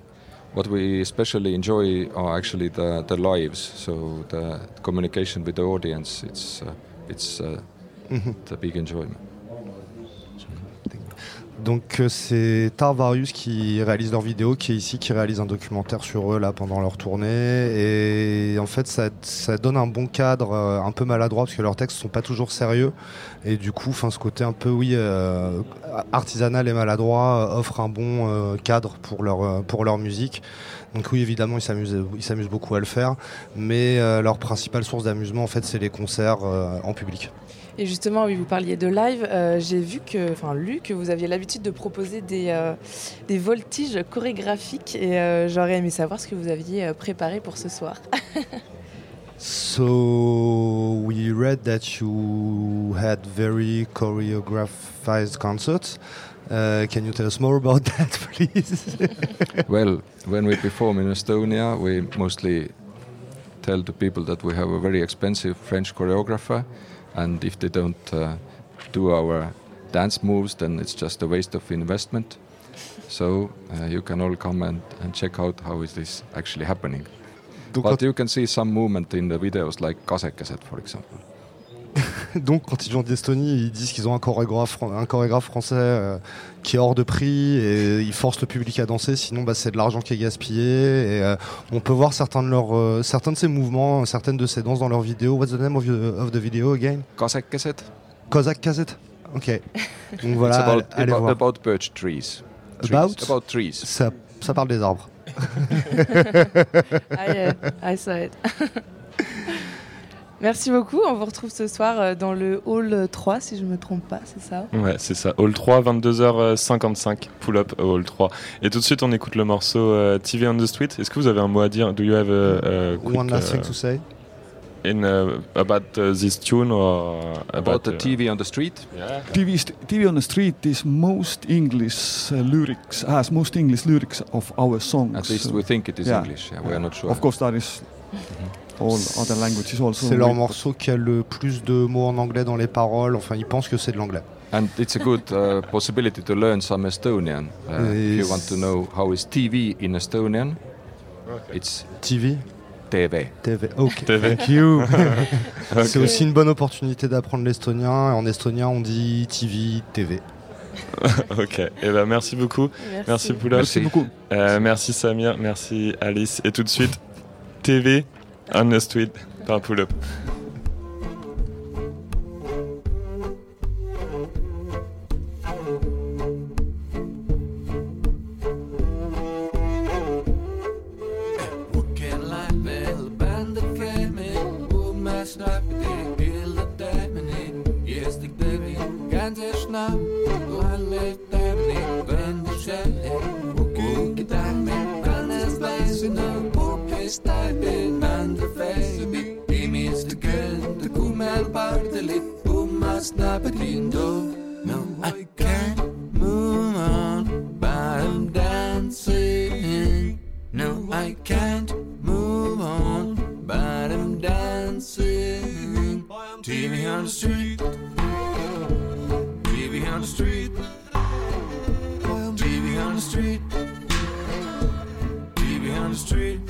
what we especially enjoy are actually the the lives so the communication with the audience it's uh, it's uh, Mhm. the big enjoyment Donc euh, c'est Tarvarius qui réalise leurs vidéos, qui est ici, qui réalise un documentaire sur eux là pendant leur tournée. Et en fait, ça, donne un bon cadre, euh, un peu maladroit parce que leurs textes sont pas toujours sérieux. Et du coup, enfin ce côté un peu oui euh, artisanal et maladroit offre un bon cadre pour leur pour leur musique. Donc oui, évidemment, ils s'amusent ils s'amusent beaucoup à le faire, mais leur principale source d'amusement en fait, c'est les concerts en public. Et justement, oui, vous parliez de live. euh, J'ai vu que, enfin, lu que vous aviez l'habitude de proposer des, euh, des voltiges chorégraphiques et euh, j'aurais aimé savoir ce que vous aviez euh, préparé pour ce soir. So we read that you had very choreographed concerts. Uh, can you tell us more about that, please? well when we perform in estonia we mostly tell the people that we have a very expensive french choreographer and if they don't uh, do our dance moves then it's just a waste of investment. So uh, you can all come and, and check out how is this actually happening. But you can see some movement in the videos like kasekeset for example Donc, quand ils viennent d'Estonie, ils disent qu'ils ont un chorégraphe, un chorégraphe français euh, qui est hors de prix et ils forcent le public à danser. Sinon, bah, c'est de l'argent qui est gaspillé. Et euh, on peut voir certains de leurs, euh, certains de ces mouvements, certaines de ces danses dans leurs vidéos. What's the name of, your- of the video again? Kasekeset Cossack Cassette. Ok. Donc voilà, it's about, allez about, voir. about birch trees. trees. About? About trees Ça, ça parle des arbres. I, uh, I saw it. Merci beaucoup. On vous retrouve ce soir euh, dans le hall 3, si je ne me trompe pas, c'est ça? Ouais, c'est ça. Hall 3, 22h55, pull up au Hall 3. Et tout de suite, on écoute le morceau euh, TV on the Street. Est-ce que vous avez un mot à dire? Do you have a, a quick, One last thing uh, to say. in uh, about uh, this tune or about the uh, tv on the street? TV, st- TV on the street is most English uh, lyrics, has most English lyrics of our songs. At least So- we think it is English, yeah, we are not sure. Of course, there is also. C'est leur morceau qui a le plus de mots en anglais dans les paroles. Enfin, ils pensent que c'est de l'anglais. And it's a good uh, possibility to learn some Estonian. Uh, if you want to know how is TV in Estonian, it's TV. TV. TV. Ok. TV. Thank you. C'est aussi une bonne opportunité d'apprendre l'estonien. En estonien, on dit TV, TV. ok, et ben merci beaucoup. Merci. Merci Poula. Merci beaucoup. Euh, merci Samir, merci Alice. Et tout de suite, TV on the Street par Pull the kumel barteli Puma snapadindo No, I can't move on But I'm dancing. No, I can't move on But I'm dancing. TV on the street. TV on the street. TV on the street. TV on the street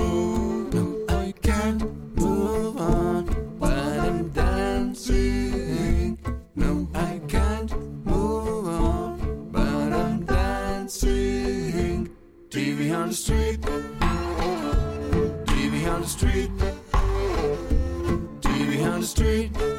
the street. TV on the street. TV on the street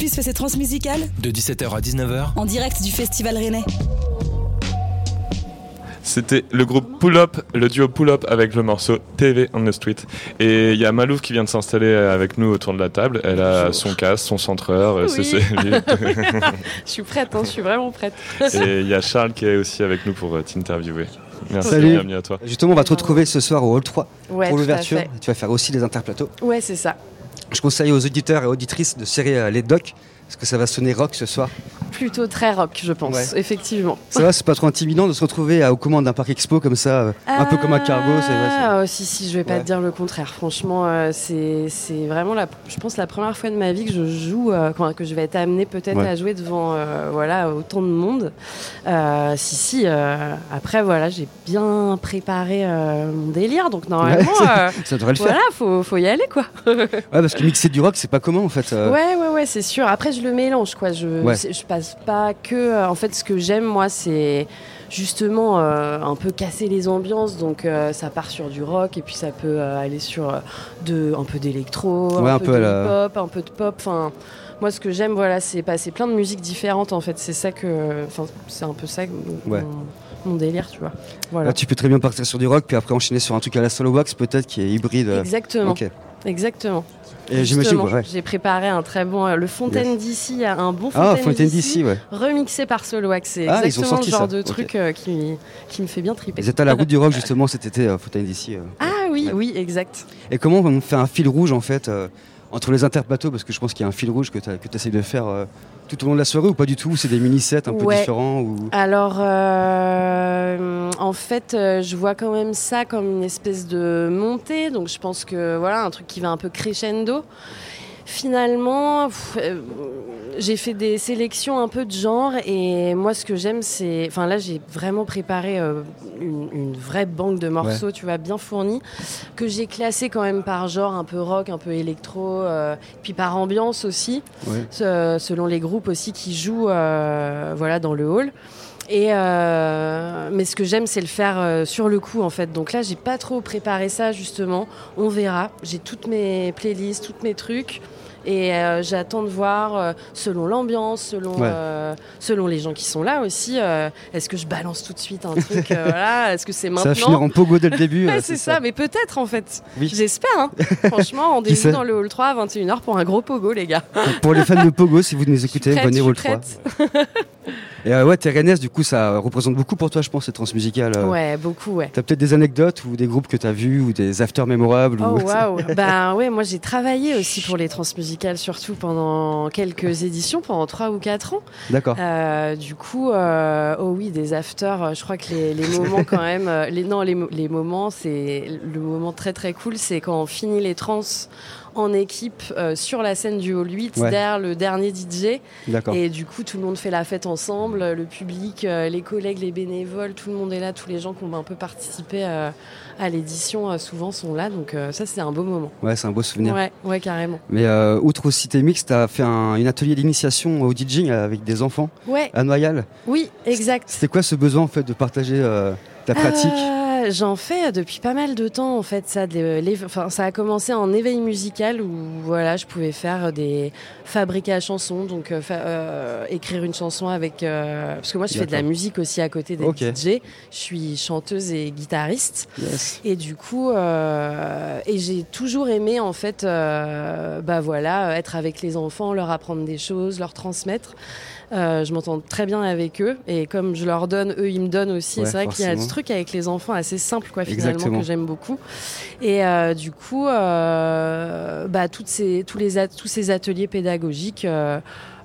Campus fait ses transmusicales De 17h à 19h, en direct du Festival Rennais. C'était le groupe Pull Up, le duo Pull Up avec le morceau TV on the Street. Et il y a Malouf qui vient de s'installer avec nous autour de la table. Elle a son casque, son centreur, euh, Oui. je suis prête, hein, je suis vraiment prête. Et il y a Charles qui est aussi avec nous pour euh, t'interviewer. Merci, Salut. bienvenue à toi. Justement, on va te retrouver ce soir au Hall 3 Ouais, pour l'ouverture. Tu vas faire aussi les interplateaux. Ouais, c'est ça. Je conseille aux auditeurs et auditrices de serrer euh, les docks parce que ça va sonner rock ce soir. Plutôt très rock, je pense, Ouais. effectivement. Ça va, c'est pas trop intimidant de se retrouver à- aux commandes d'un parc expo comme ça, euh, un peu comme un cargo. Vrai, c'est- Ah, oh, si, si, je vais pas Ouais. te dire le contraire. Franchement, euh, c'est vraiment, la, je pense, la première fois de ma vie que je joue, euh, que je vais être amenée peut-être Ouais. à jouer devant euh, voilà, autant de monde. Si, si, après, voilà, j'ai bien préparé mon délire, donc normalement, ça devrait le faire. Voilà, faut, faut y aller, quoi. Ouais, parce que mixer du rock, c'est pas commun en fait. Ouais, ouais, ouais, c'est sûr. Après, je le mélange, quoi. Je, Ouais. je passe pas que. euh, En fait, ce que j'aime, moi, c'est justement euh, un peu casser les ambiances. Donc, euh, ça part sur du rock et puis ça peut euh, aller sur de, un peu d'électro, Ouais, un, un peu, peu de la- hip-hop, un peu de pop. Enfin. Moi, ce que j'aime, voilà, c'est passer plein de musiques différentes. En fait, c'est ça que, enfin, c'est un peu ça mon, Ouais. mon délire, tu vois. Voilà. Là, tu peux très bien partir sur du rock, puis après enchaîner sur un truc à la solo wax peut-être qui est hybride. Exactement. Exactement. Et Justement, ouais. J'ai préparé un très bon. euh, le Fontaine d'ici, un bon Ah, Fontaine, Fontaine d'ici, ouais. remixé par Soloax. C'est Ah, exactement le genre ça. de truc euh, qui, qui me fait bien triper. Ils étaient à la route du rock justement cet été, euh, Fontaine d'ici. euh. Ah oui, oui, exact. Et comment on fait un fil rouge en fait entre les interplateaux? Parce que je pense qu'il y a un fil rouge que tu essayes de faire tout au long de la soirée ou pas du tout C'est des mini-sets un peu différents ou... Alors, euh, en fait, euh, je vois quand même ça comme une espèce de montée. Donc, je pense que voilà, un truc qui va un peu crescendo. Finalement, pff, euh, j'ai fait des sélections un peu de genre et moi, ce que j'aime, c'est. Enfin, là, j'ai vraiment préparé euh, une, une vraie banque de morceaux, Ouais. tu vois, bien fournie, que j'ai classé quand même par genre, un peu rock, un peu électro, euh, puis par ambiance aussi, Ouais. selon les groupes aussi qui jouent voilà, dans le hall. Et euh, mais ce que j'aime, c'est le faire euh, sur le coup, en fait. Donc là, j'ai pas trop préparé ça, justement. On verra. J'ai toutes mes playlists, tous mes trucs. Et euh, j'attends de voir, euh, selon l'ambiance, selon, Ouais. euh, selon les gens qui sont là aussi, est-ce que je balance tout de suite un truc voilà, Est-ce que c'est Ça maintenant va finir en pogo dès le début. Ouais, c'est ça. mais peut-être en fait. Oui. J'espère. hein. Franchement, rendez-vous dans le hall 3 à 21h pour un gros pogo, les gars. Pour les fans de pogo, si vous nous écoutez, prête, venez au suis 3. Et ouais, rennaise, du coup, ça représente beaucoup pour toi, je pense, cette transmusicale. euh. Ouais, beaucoup, ouais. T'as peut-être des anecdotes ou des groupes que t'as vus ou des afters mémorables Oh ou... waouh Bah ouais, moi j'ai travaillé aussi pour les transmusicales, surtout pendant quelques éditions, pendant 3 ou 4 ans. D'accord. Euh, du coup, euh, oh oui, des afters, euh, je crois que les, les moments quand même, les, non, les, les moments, c'est le moment très très cool, c'est quand on finit les trans en équipe euh, sur la scène du Hall 8 Ouais. derrière le dernier DJ. Et du coup, tout le monde fait la fête ensemble, le public, euh, les collègues, les bénévoles, tout le monde est là, tous les gens qui ont un peu participé euh, à l'édition souvent sont là, donc ça c'est un beau moment. Ouais, c'est un beau souvenir. Ouais, ouais, carrément. Mais outre aussi tes mix, t'as fait un, une atelier d'initiation au DJing avec des enfants Ouais. à Noyal. Oui, exact. C'était quoi ce besoin en fait de partager ta pratique? J'en fais depuis pas mal de temps en fait. Ça, les- enfin, ça a commencé en éveil musical où voilà, je pouvais faire des fabriquer à chansons, donc euh, fa- euh, écrire une chanson avec. euh, parce que moi, je fais de la musique aussi à côté Ok. DJ. Je suis chanteuse et guitariste. Yes. Et du coup, et j'ai toujours aimé en fait, bah voilà, être avec les enfants, leur apprendre des choses, leur transmettre. Euh, je m'entends très bien avec eux et comme je leur donne, eux ils me donnent aussi. Ouais, c'est vrai qu'il y a ce truc avec les enfants assez simple quoi finalement Exactement. que j'aime beaucoup. Et euh, du coup, euh, bah toutes ces, tous les tous ces ateliers pédagogiques. euh,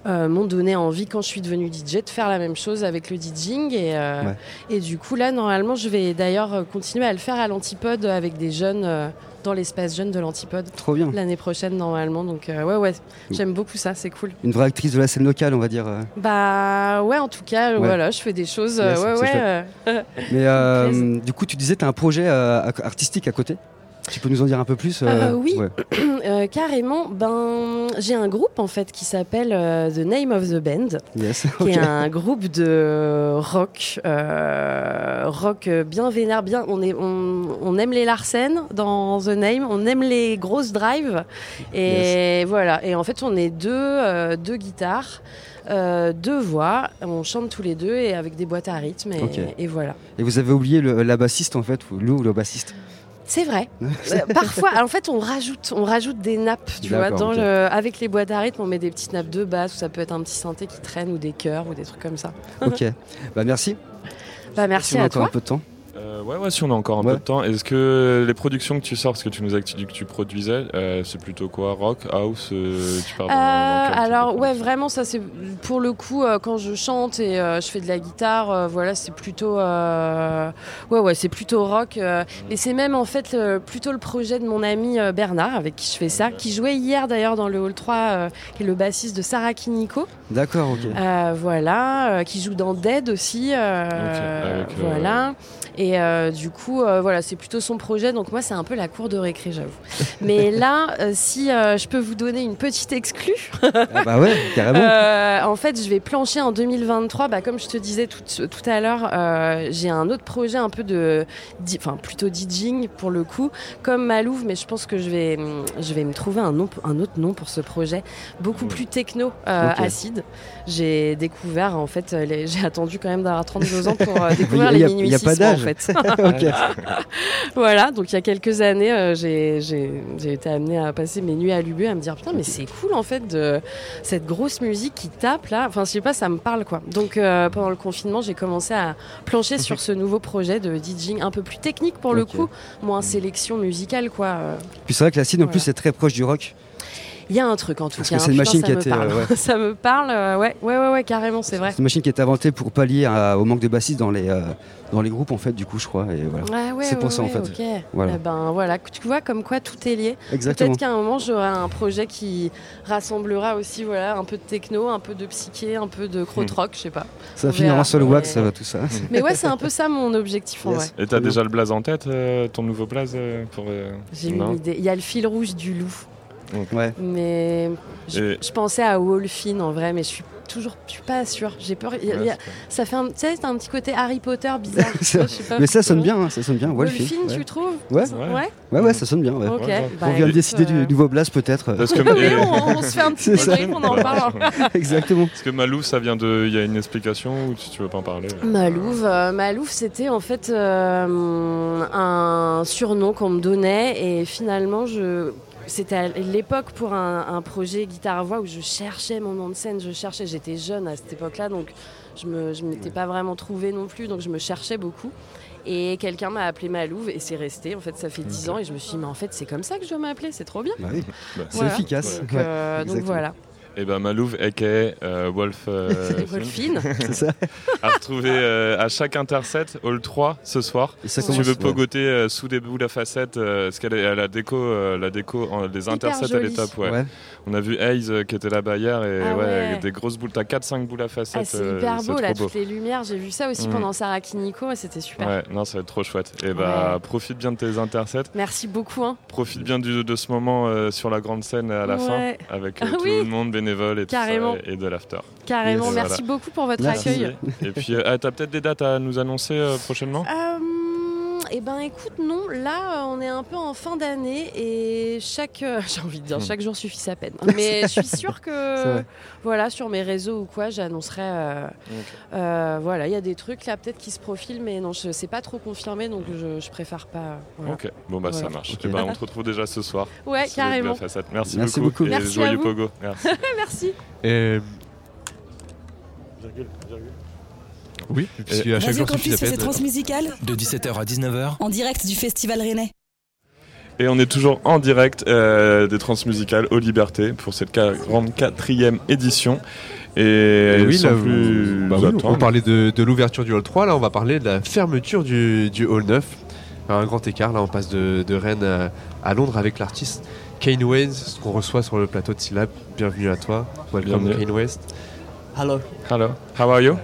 m'ont donné envie quand je suis devenue DJ de faire la même chose avec le DJing et, euh, Ouais. et du coup là normalement je vais d'ailleurs continuer à le faire à l'antipode avec des jeunes euh, dans l'espace jeune de l'antipode Trop bien. l'année prochaine normalement donc euh, ouais ouais j'aime beaucoup ça c'est cool Une vraie actrice de la scène locale, on va dire. euh. bah ouais en tout cas Ouais. voilà je fais des choses euh, Yes, ouais ouais euh, Mais euh, du coup, tu disais, t'as un projet euh, artistique à côté. Tu peux nous en dire un peu plus euh, Euh, oui, ouais. Euh, carrément. Ben, j'ai un groupe en fait qui s'appelle euh, The Name of the Band, Yes, qui est un groupe de rock, rock bien vénère, bien. On est, on, on aime les Larsen dans The Name, on aime les grosses drives, et voilà. Et en fait, on est deux, deux guitares. euh, deux voix, on chante tous les deux et avec des boîtes à rythme et, et voilà. Et vous avez oublié le- la bassiste en fait, ou Lou, le bassiste? C'est vrai. Euh, parfois, en fait, on rajoute, on rajoute des nappes, tu vois, dans le, avec les boîtes à rythme, on met des petites nappes de basse, ou ça peut être un petit synthé qui traîne, ou des chœurs, ou des trucs comme ça. Ok. bah merci. Bah, merci Si on a à encore toi. un peu de temps. Euh, ouais, ouais, si on a encore un peu de temps. Est-ce que les productions que tu sors, parce que tu nous as dit que tu produisais, euh, c'est plutôt quoi Rock, house euh, Tu de alors ouais vraiment ça c'est pour le coup euh, quand je chante et euh, je fais de la guitare euh, voilà c'est plutôt euh, ouais ouais c'est plutôt rock euh, et c'est même en fait plutôt le projet de mon ami euh, Bernard avec qui je fais ça qui jouait hier d'ailleurs dans le hall 3 euh, qui est le bassiste de Sarah Kiniko D'accord, ok. Euh, voilà, euh, qui joue dans Dead aussi. euh, avec, euh, voilà. Et euh, du coup, euh, voilà, c'est plutôt son projet. Donc moi, c'est un peu la cour de récré, j'avoue. Mais là, euh, si je peux vous donner une petite exclue. Ah bah ouais, carrément. En fait, je vais plancher en 2023. Bah, comme je te disais tout, tout à l'heure, j'ai un autre projet un peu de, enfin plutôt DJing pour le coup, comme Malouf, mais je pense que je vais, je vais me trouver un, nom, un autre nom pour ce projet, beaucoup plus techno, acide. J'ai découvert en fait, j'ai attendu quand même d'avoir 32 ans pour découvrir a- les il y a minuit pas d'âge. Fait. Voilà, donc il y a quelques années, euh, j'ai été amenée à passer mes nuits à l'UB à me dire putain mais c'est cool en fait de cette grosse musique qui tape là. Enfin je sais pas, ça me parle quoi. Donc euh, pendant le confinement, j'ai commencé à plancher sur ce nouveau projet de DJing un peu plus technique pour le coup, moins sélection musicale quoi. Euh, Puis c'est vrai que l'acide en Voilà. plus c'est très proche du rock. Il y a un truc en tout Parce cas. que c'est hein, une putain, machine ça qui a me été, parle. euh, ouais. ça me parle, euh, ouais, ouais, ouais, ouais, carrément, c'est vrai. C'est une machine qui a été inventée pour pallier à- au manque de bassistes dans les, euh, dans les groupes en fait, du coup je crois. Et voilà. Ouais, ouais, c'est pour ouais, ça en fait. Voilà. Eh ben voilà, tu vois comme quoi tout est lié. Exactement. Peut-être qu'à un moment j'aurai un projet qui rassemblera aussi voilà un peu de techno, un peu de psyché, un peu de krautrock, je sais pas. Ça On va finir verra. en seul wax, ça va tout ça. Mais ouais, c'est un peu ça mon objectif en vrai. Et t'as déjà le blaze en tête, euh, ton nouveau blaze euh, pour euh, J'ai une idée. Il y a le fil rouge du loup. Ouais. Mais je, Et- je pensais à Wolfine en vrai, mais je suis toujours, je suis pas sûre. J'ai peur. y a- Ouais, il y a- ça fait un, tu sais, c'est un petit côté Harry Potter bizarre. C'est vrai. Je sais pas Mais ça sonne bien, hein, ça sonne bien. Wolfine, Wolfine, ouais. tu trouves Ouais. Ouais. Ouais, ouais, ça sonne bien. ouais. Ok, On bah, vient de décider euh, du nouveau blast peut-être. Parce que- Oui, on- on se fait un petit C'est ça. débrief, on en parle. Exactement. Parce que Malou, ça vient de. Il y a une explication ou si tu veux pas en parler Malouve, euh, Malouve, c'était en fait euh, un surnom qu'on me donnait et finalement je c'était à l'époque pour un, un projet guitare-voix où je cherchais mon nom de scène, je cherchais, j'étais jeune à cette époque-là donc je je m'étais pas vraiment trouvée non plus donc je me cherchais beaucoup. Et quelqu'un m'a appelé Malouve et c'est resté. En fait, ça fait 10 ans et je me suis dit, mais en fait, c'est comme ça que je dois m'appeler, c'est trop bien. Bah oui. Bah, c'est efficace. Donc, Ouais, euh, donc voilà. Et ben Malouve, aka euh, Wolf. euh, Wolfine. C'est ça. À retrouver euh, à chaque interset, Hall 3 ce soir. Et ça si tu veux ouais. pogoter euh, sous des boules à facettes, euh, parce qu'elle est à la déco, euh, la déco, en- les intersets à jolie. l'étape, ouais. Ouais. On a vu Hayes euh, qui était là-bas hier et Ah ouais, ouais. des grosses boules. T'as 4-5 boules à facettes. Ah, c'est euh, hyper beau là, beau. toutes les lumières. J'ai vu ça aussi Mm. pendant Sarah Kiniko et c'était super. Ouais, non, ça va être trop chouette. Et bah, Ouais. profite bien de tes intersets. Merci beaucoup. Hein. Profite bien du- de ce moment euh, sur la grande scène à la Ouais. fin, avec euh, Ah tout oui. le monde et, tout ça, Carrément. et de l'after. Carrément, Et merci voilà. beaucoup pour votre accueil. Et puis, euh, ah, t'as peut-être des dates à nous annoncer euh, prochainement? Euh, eh ben écoute, non, là euh, on est un peu en fin d'année et chaque, euh, j'ai envie de dire, chaque jour suffit sa peine. Mais je suis sûre que, voilà, sur mes réseaux ou quoi, j'annoncerai. euh, euh, voilà, il y a des trucs là peut-être qui se profilent, mais non, je sais pas trop confirmé, donc je, je préfère pas. voilà. Ok, bon bah ça marche. Ok. Et ben on te retrouve déjà ce soir. Ouais, carrément. Merci, Merci beaucoup. beaucoup. Et Merci à joyeux vous. pogo. Merci. Merci. Et... Oui, puisque à chaque Radio jour suffit Campus sa fait ses peine. transmusicales De 17h à 19h, en direct du Festival Rennais. Et on est toujours en direct euh, des transmusicales aux libertés pour cette 44e édition. Et, Et oui, là, plus bah oui, on parlait de, de l'ouverture du hall 3, là on va parler de la fermeture du, du hall 9. Alors, un grand écart, là on passe de, de Rennes à, à Londres avec l'artiste Kane West, qu'on reçoit sur le plateau de Syllab. Bienvenue à toi, welcome Bienvenue. Kane West. Hello. Hello, how are you?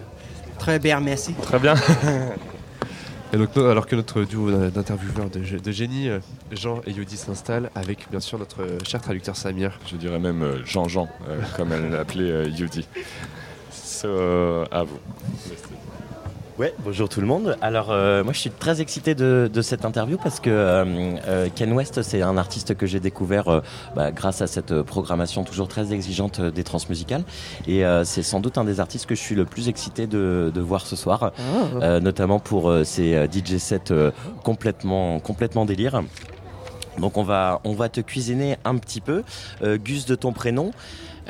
Très bien, merci. Très bien. Et donc, alors que notre duo d'intervieweurs de, gé- de génie, euh, Jean et Yodi s'installe avec bien sûr notre euh, cher traducteur Samir. Je dirais même euh, Jean-Jean, euh, comme elle l'appelait euh, Yudi. So, à vous. Ouais, bonjour tout le monde. Alors euh, moi je suis très excité de, de cette interview parce que euh, euh, Ken West c'est un artiste que j'ai découvert euh, bah, grâce à cette programmation toujours très exigeante des transmusicales et euh, c'est sans doute un des artistes que je suis le plus excité de, de voir ce soir, euh, notamment pour euh, ces euh, DJ sets complètement complètement délire. Donc on va on va te cuisiner un petit peu. Euh, Gus de ton prénom.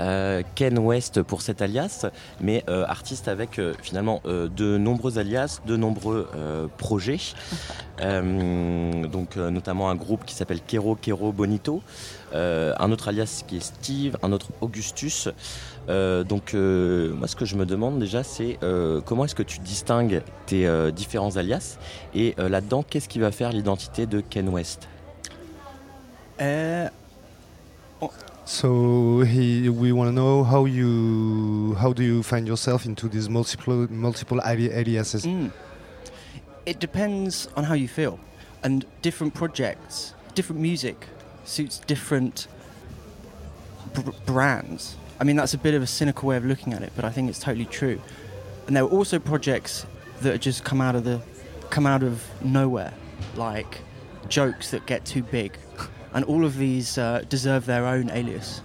Euh, Ken West pour cet alias, mais euh, artiste avec euh, finalement euh, de nombreux alias, de nombreux euh, projets. Euh, donc euh, notamment un groupe qui s'appelle Kero Kero Bonito, euh, un autre alias qui est Steve, un autre Augustus. Euh, donc euh, moi ce que je me demande déjà c'est euh, comment est-ce que tu distingues tes euh, différents alias et euh, là-dedans qu'est-ce qui va faire l'identité de Ken West? Euh, So he, we want to know how you how do you find yourself into these multiple multiple ali- aliases? mm. It depends on how you feel, and different projects, different music suits different br- brands. I mean, that's a bit of a cynical way of looking at it, but I think it's totally true. And there are also projects that just come out of the come out of nowhere, like jokes that get too big, and all of these uh, deserve their own alias.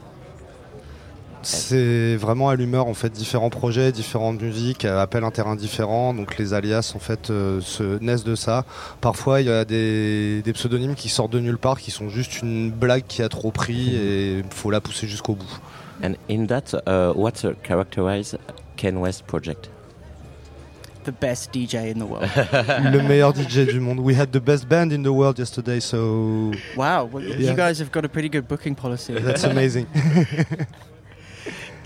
C'est vraiment à l'humeur en fait différents projets, différentes musiques, euh, appellent un terrain différent. Donc les alias en fait euh, se naissent de ça. Parfois il y a des, des pseudonymes qui sortent de nulle part, qui sont juste une blague qui a trop pris et il faut la pousser jusqu'au bout. And in that, uh, what uh, characterize Ken West project? The best DJ in the world. Le meilleur DJ du monde. We had the best band in the world yesterday, so Wow, well, Yeah. you guys have got a pretty good booking policy. That's amazing.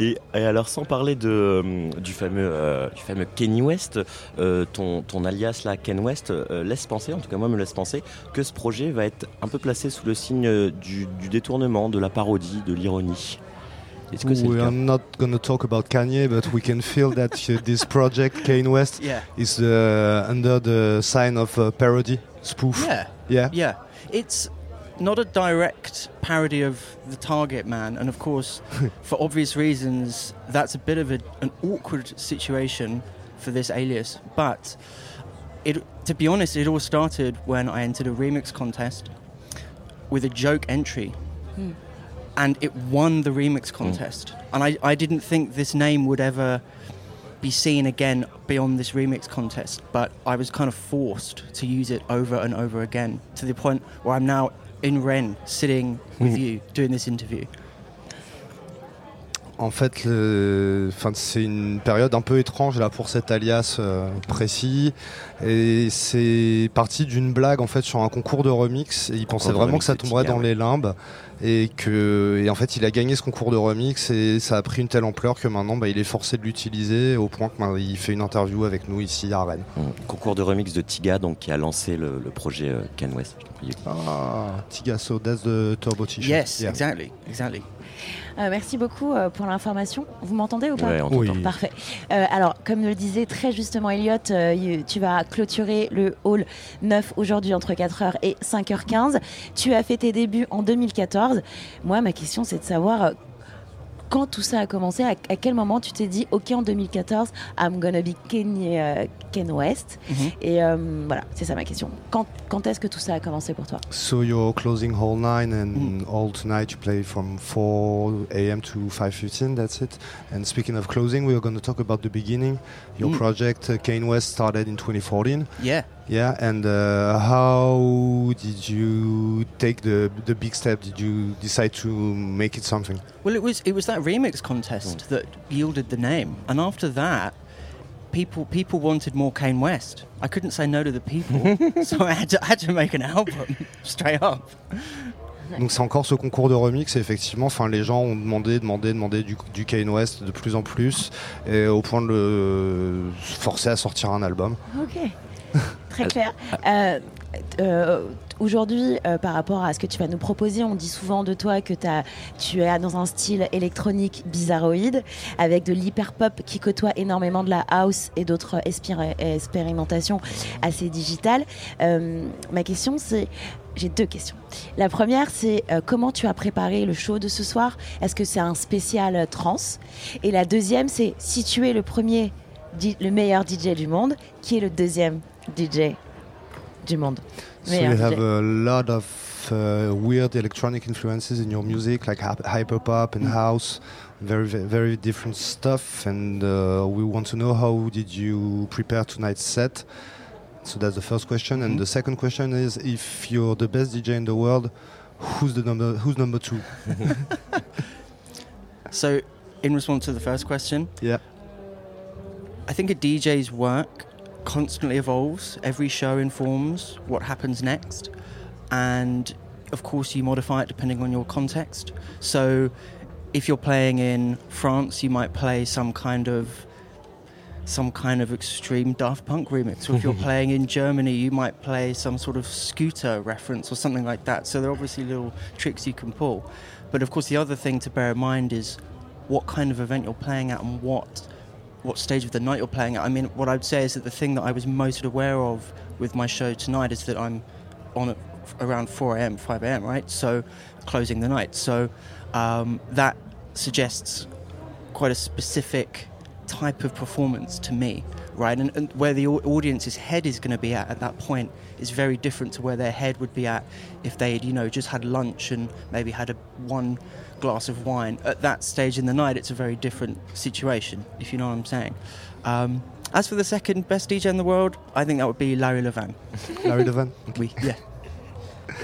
Et, et alors sans parler de, euh, du, fameux, euh, du fameux Kenny West, euh, ton, ton alias là, Ken West, euh, laisse penser, en tout cas moi me laisse penser, que ce projet va être un peu placé sous le signe du, du détournement, de la parodie, de l'ironie. Est-ce que c'est we le are not going to talk about Kanye, but we can feel that uh, this project, Kane West, Yeah. is uh, under the sign of uh, parody, spoof. Yeah. Yeah. Yeah. It's not a direct parody of the Target Man, and of course, for obvious reasons, that's a bit of a, an awkward situation for this alias. But it, to be honest, it all started when I entered a remix contest with a joke entry, Hmm. And it won the remix contest. And I, I didn't think this name would ever be seen again beyond this remix contest, but I was kind of forced to use it over and over again to the point where I'm now in Rennes sitting with you doing this interview. En fait, le- enfin, c'est une période un peu étrange là pour cet alias euh, précis. Et c'est parti d'une blague en fait sur un concours de remix. Et il pensait de vraiment remix que ça tomberait dans les limbes. Et que, et en fait, il a gagné ce concours de remix et ça a pris une telle ampleur que maintenant, bah, il est forcé de l'utiliser au point qu'il fait une interview avec nous ici à Rennes. Mm. Concours de remix de Tiga, donc qui a lancé le, le projet euh, Ken West. Ah, Tiga, so that's the turbo t-shirt. Yes, Yeah. exactly, exactly. Euh, merci beaucoup euh, pour l'information. Vous m'entendez ou pas Ouais, on. Oui. Parfait. Euh, alors, comme le disait très justement Elliot, tu vas clôturer le hall 9 aujourd'hui entre 4h et 5h15. Tu as fait tes débuts en 2014. Moi, ma question, c'est de savoir quand tout ça a commencé, à, à quel moment tu t'es dit, OK, en 2014, I'm gonna be Ken, euh, Ken West? Mhm. Et euh, voilà, c'est ça ma question. Quand, quand est-ce que tout ça a commencé pour toi? So you're closing hall 9 and all tonight you play from 4 a.m. to 5.15, that's it. And speaking of closing, we're going to talk about the beginning. Your Mm. project, uh, Kane West, started in 2014. Yeah. Yeah, and uh, how did you take the, the big step? Did you decide to make it something? Well, it was it was that remix contest that yielded the name, and after that, people people wanted more Kane West. I couldn't say no to the people, so I had to I had to make an album straight up. Donc c'est encore ce concours de remix et effectivement enfin les gens ont demandé demandé demandé du, du Kane West de plus en plus et au point de le forcer à sortir un album. Ok, très clair. Euh, euh, Aujourd'hui, euh, par rapport à ce que tu vas nous proposer, on dit souvent de toi que tu es dans un style électronique bizarroïde, avec de l'hyper-pop qui côtoie énormément de la house et d'autres expéri- expérimentations assez digitales. Ma question, c'est... J'ai deux questions. La première, c'est comment tu as préparé le show de ce soir? Est-ce que c'est un spécial euh, trans? Et la deuxième, c'est si tu es le premier, le meilleur DJ du monde, qui est le deuxième? DJ du monde So you DJ. have a lot of uh, weird electronic influences in your music, like hyp- hyperpop and house, very very different stuff. And uh, we want to know how did you prepare tonight's set? So that's the first question. And the second question is, if you're the best DJ in the world, who's the number? Who's number two? So, in response to the first question, yeah. I think a DJ's work constantly evolves. Every show informs what happens next, and of course, you modify it depending on your context. So, if you're playing in France, you might play some kind of some kind of extreme Daft Punk remix, or if you're playing in Germany, you might play some sort of scooter reference or something like that. So there are obviously little tricks you can pull. But of course, the other thing to bear in mind is what kind of event you're playing at and what what stage of the night you're playing at. I mean, what I'd say is that the thing that I was most aware of with my show tonight is that I'm on around 4 a.m., 5 a.m., right? So closing the night. So um, that suggests quite a specific type of performance to me, right? And, and where the audience's head is going to be at at that point is very different to where their head would be at if they had, you know, just had lunch and maybe had a one glass of wine. At that stage in the night, it's a very different situation, if you know what I'm saying. Um, as for the second best DJ in the world, I think that would be Larry Levan. Larry Levan yeah.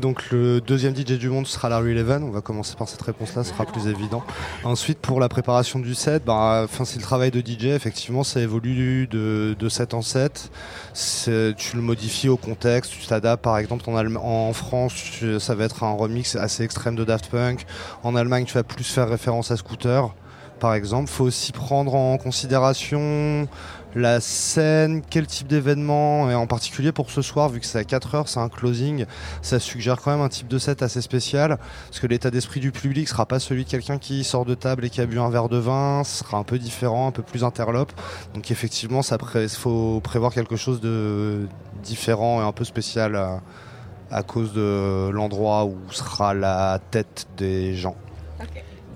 Donc le deuxième DJ du monde sera Larry Levan. On va commencer par cette réponse-là, ce sera plus évident. Ensuite, pour la préparation du set, bah, c'est le travail de DJ. Effectivement, ça évolue de, de set en set. Tu le modifies au contexte, tu t'adaptes. Par exemple, en, France, ça va être un remix assez extrême de Daft Punk. En Allemagne, tu vas plus faire référence à Scooter. Par exemple, faut aussi prendre en considération la scène, quel type d'événement, et en particulier pour ce soir, vu que c'est à 4 heures, c'est un closing, ça suggère quand même un type de set assez spécial, parce que l'état d'esprit du public sera pas celui de quelqu'un qui sort de table et qui a bu un verre de vin, ce sera un peu différent, un peu plus interlope. Donc effectivement, ça faut prévoir quelque chose de différent et un peu spécial à cause de l'endroit où sera la tête des gens.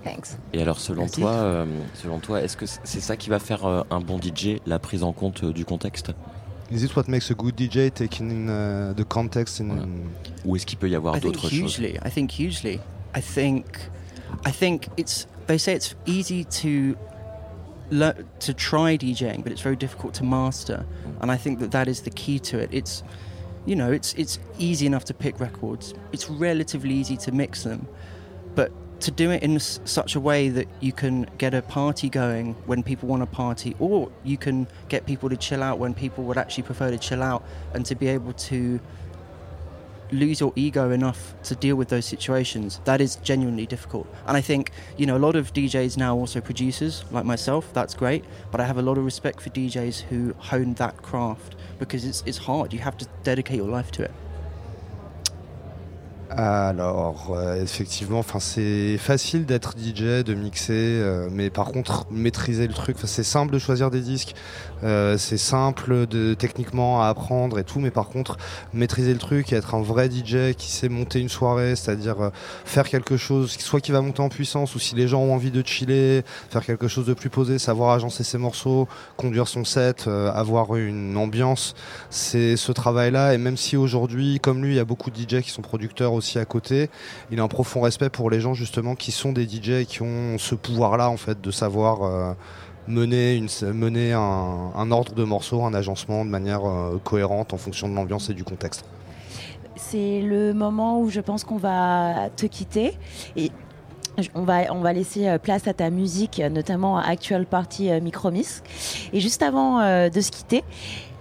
Thanks. Et alors, selon Merci. toi, euh, selon toi, est-ce que c'est ça qui va faire euh, un bon DJ, la prise en compte euh, du contexte? Is it what makes a good DJ taking in uh, the context in Ou est-ce qu'il peut y avoir I think d'autres choses? hugely. I think hugely. I think, I think it's. They say it's easy to, to try DJing, but it's very difficult to master. And I think that that is the key to it. It's, you know, it's it's easy enough to pick records. It's relatively easy to mix them, but to do it in such a way that you can get a party going when people want a party, or you can get people to chill out when people would actually prefer to chill out, and to be able to lose your ego enough to deal with those situations. That is genuinely difficult. And i think you know a lot of djs now also producers like myself that's great but i have a lot of respect for djs who hone that craft because it's, it's hard. You have to dedicate your life to it Alors, euh, effectivement, c'est facile d'être DJ, de mixer, euh, mais par contre, maîtriser le truc, c'est simple de choisir des disques, euh, c'est simple de techniquement à apprendre et tout, mais par contre, maîtriser le truc et être un vrai DJ qui sait monter une soirée, c'est-à-dire euh, faire quelque chose, soit qui va monter en puissance, ou si les gens ont envie de chiller, faire quelque chose de plus posé, savoir agencer ses morceaux, conduire son set, euh, avoir une ambiance, c'est ce travail-là. Et même si aujourd'hui, comme lui, il y a beaucoup de DJ qui sont producteurs aussi à côté, il a un profond respect pour les gens justement qui sont des DJ et qui ont ce pouvoir-là en fait de savoir mener, une, mener un, ordre de morceaux, un agencement de manière euh, cohérente en fonction de l'ambiance et du contexte. C'est le moment où je pense qu'on va te quitter. Et on va, on va laisser euh, place à ta musique, notamment à Actual Party euh, Micromix. Et juste avant de se quitter,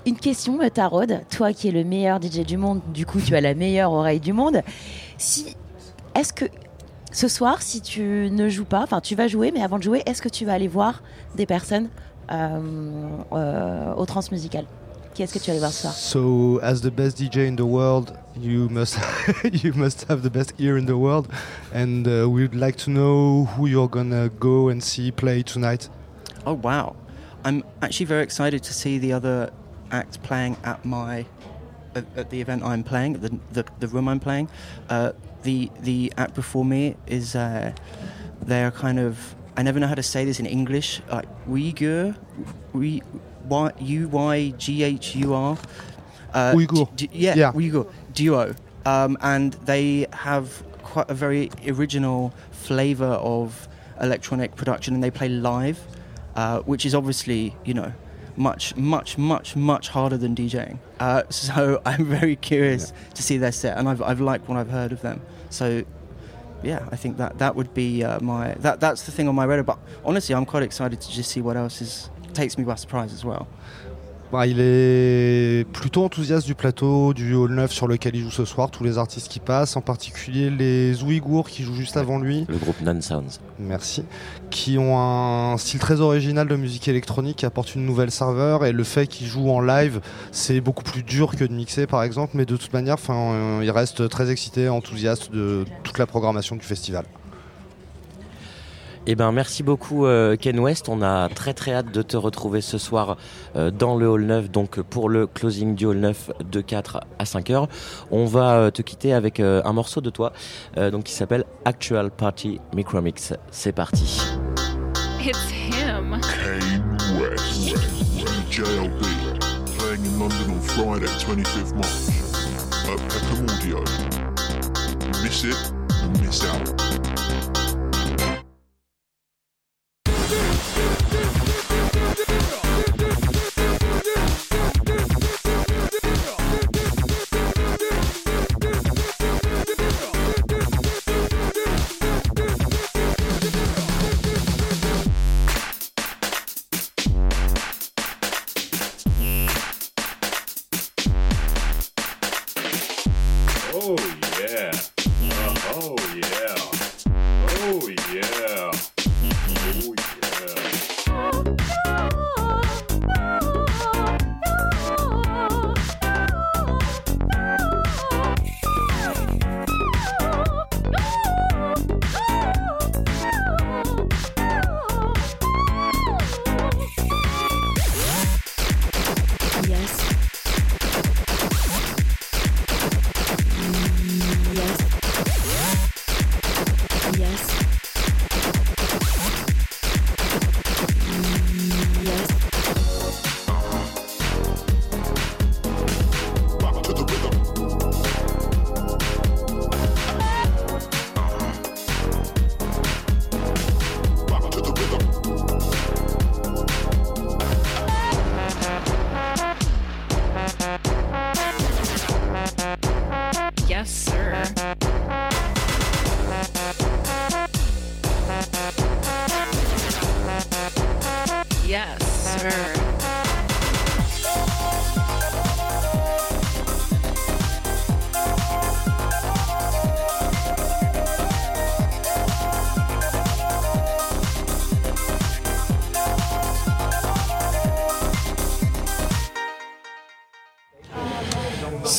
une question, Tarod, toi qui es le meilleur DJ du monde, du coup tu as la meilleure oreille du monde. Si, est-ce que ce soir, si tu ne joues pas, enfin tu vas jouer, mais avant de jouer, est-ce que tu vas aller voir des personnes euh, euh, au transmusical Qui est-ce que tu vas aller voir ce soir? So, as the best DJ in the world, you must you must have the best ear in the world, and uh, we'd like to know who you're gonna go and see play tonight. oh wow. I'm actually very excited to see the other acts playing at my at, at the event i'm playing the, the, the room i'm playing. Uh, the the act before me is uh, they're kind of I never know how to say this in English. Like Uyghur, we y u y g h u r. Uh, Uyghur. d- yeah, Yeah. Uyghur duo, um, and they have quite a very original flavour of electronic production, and they play live, uh, which is obviously you know much, much, much, much harder than DJing. Uh, so I'm very curious to see their set, and I've, I've liked what I've heard of them. So yeah, I think that that would be uh, my that that's the thing on my radar. But honestly, I'm quite excited to just see what else is takes me by surprise as well. Bah, il est plutôt enthousiaste du plateau du Hall 9 sur lequel il joue ce soir, tous les artistes qui passent, en particulier les Ouïghours qui jouent juste avant lui. Le groupe Non Sounds. Merci. Qui ont un style très original de musique électronique, qui apporte une nouvelle serveur. Et le fait qu'ils jouent en live, c'est beaucoup plus dur que de mixer par exemple. Mais de toute manière, euh, il reste très excité, enthousiaste de toute la programmation du festival. Eh ben, merci beaucoup euh, Ken West. On a très très hâte de te retrouver ce soir euh, dans le hall 9, donc pour le closing du hall 9 de 4 à 5 heures. On va euh, te quitter avec euh, un morceau de toi euh, donc qui s'appelle Actual Party Micromix. C'est parti. It's him. Kane West, JLB, playing in London on Friday, 25th March, at Peckham Audio. Miss it, miss out. Thank you.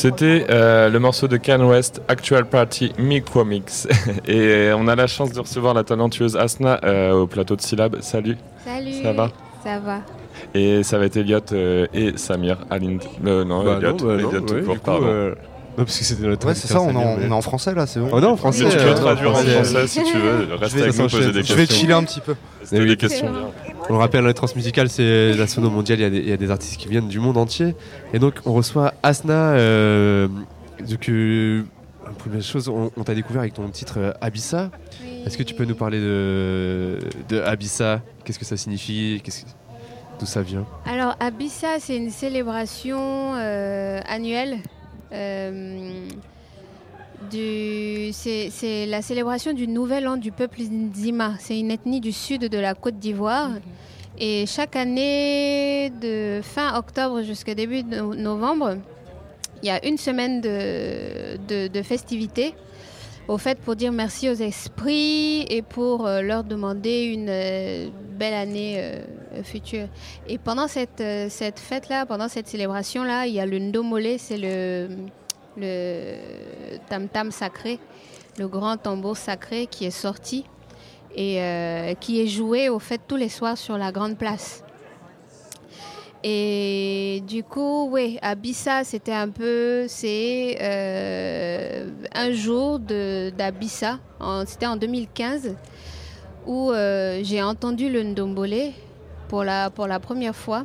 C'était euh, le morceau de Can West, Actual Party Micro Mix. Et on a la chance de recevoir la talentueuse Asna euh, au plateau de Syllab. Salut. Salut. Ça va? Ça va. Et ça va être Elliot euh, et Samir euh, non, Bah Elliot, non, bah non, Elliot tout ouais, court, du coup, pardon. euh, non, parce que c'était notre Ouais, c'est ça, on est, en, traducteur, on est en français là, c'est bon. On est en français. Mais tu peux euh, traduire en français. si tu veux. Reste Je vais- avec nous, poser des Je vais questions. chiller un petit peu. C'était des questions bien. On le rappelle, la transmusicale, c'est la sono mondiale. Il y, a des, il y a des artistes qui viennent du monde entier. Et donc, on reçoit Asna. Euh, donc, euh, première chose, on, on t'a découvert avec ton titre euh, Abissa. Est-ce que tu peux nous parler de, de Abissa? Qu'est-ce que ça signifie? Qu'est-ce que- D'où ça vient? Alors, Abissa, c'est une célébration euh, annuelle. C'est la célébration du nouvel an du peuple Nzima. C'est une ethnie du sud de la Côte d'Ivoire. Et chaque année, de fin octobre jusqu'au début no- novembre, il y a une semaine de, de, de festivités. Au fait, pour dire merci aux esprits et pour euh, leur demander une euh, belle année euh, future. Et pendant cette, cette fête-là, pendant cette célébration-là, il y a le ndomolé, c'est le, le tam-tam sacré, le grand tambour sacré qui est sorti et euh, qui est joué au fait tous les soirs sur la grande place. Et du coup, oui, à Bissa, c'était un peu, c'est euh, un jour d'Abissa, c'était en 2015, où euh, j'ai entendu le ndombole pour la, pour la première fois.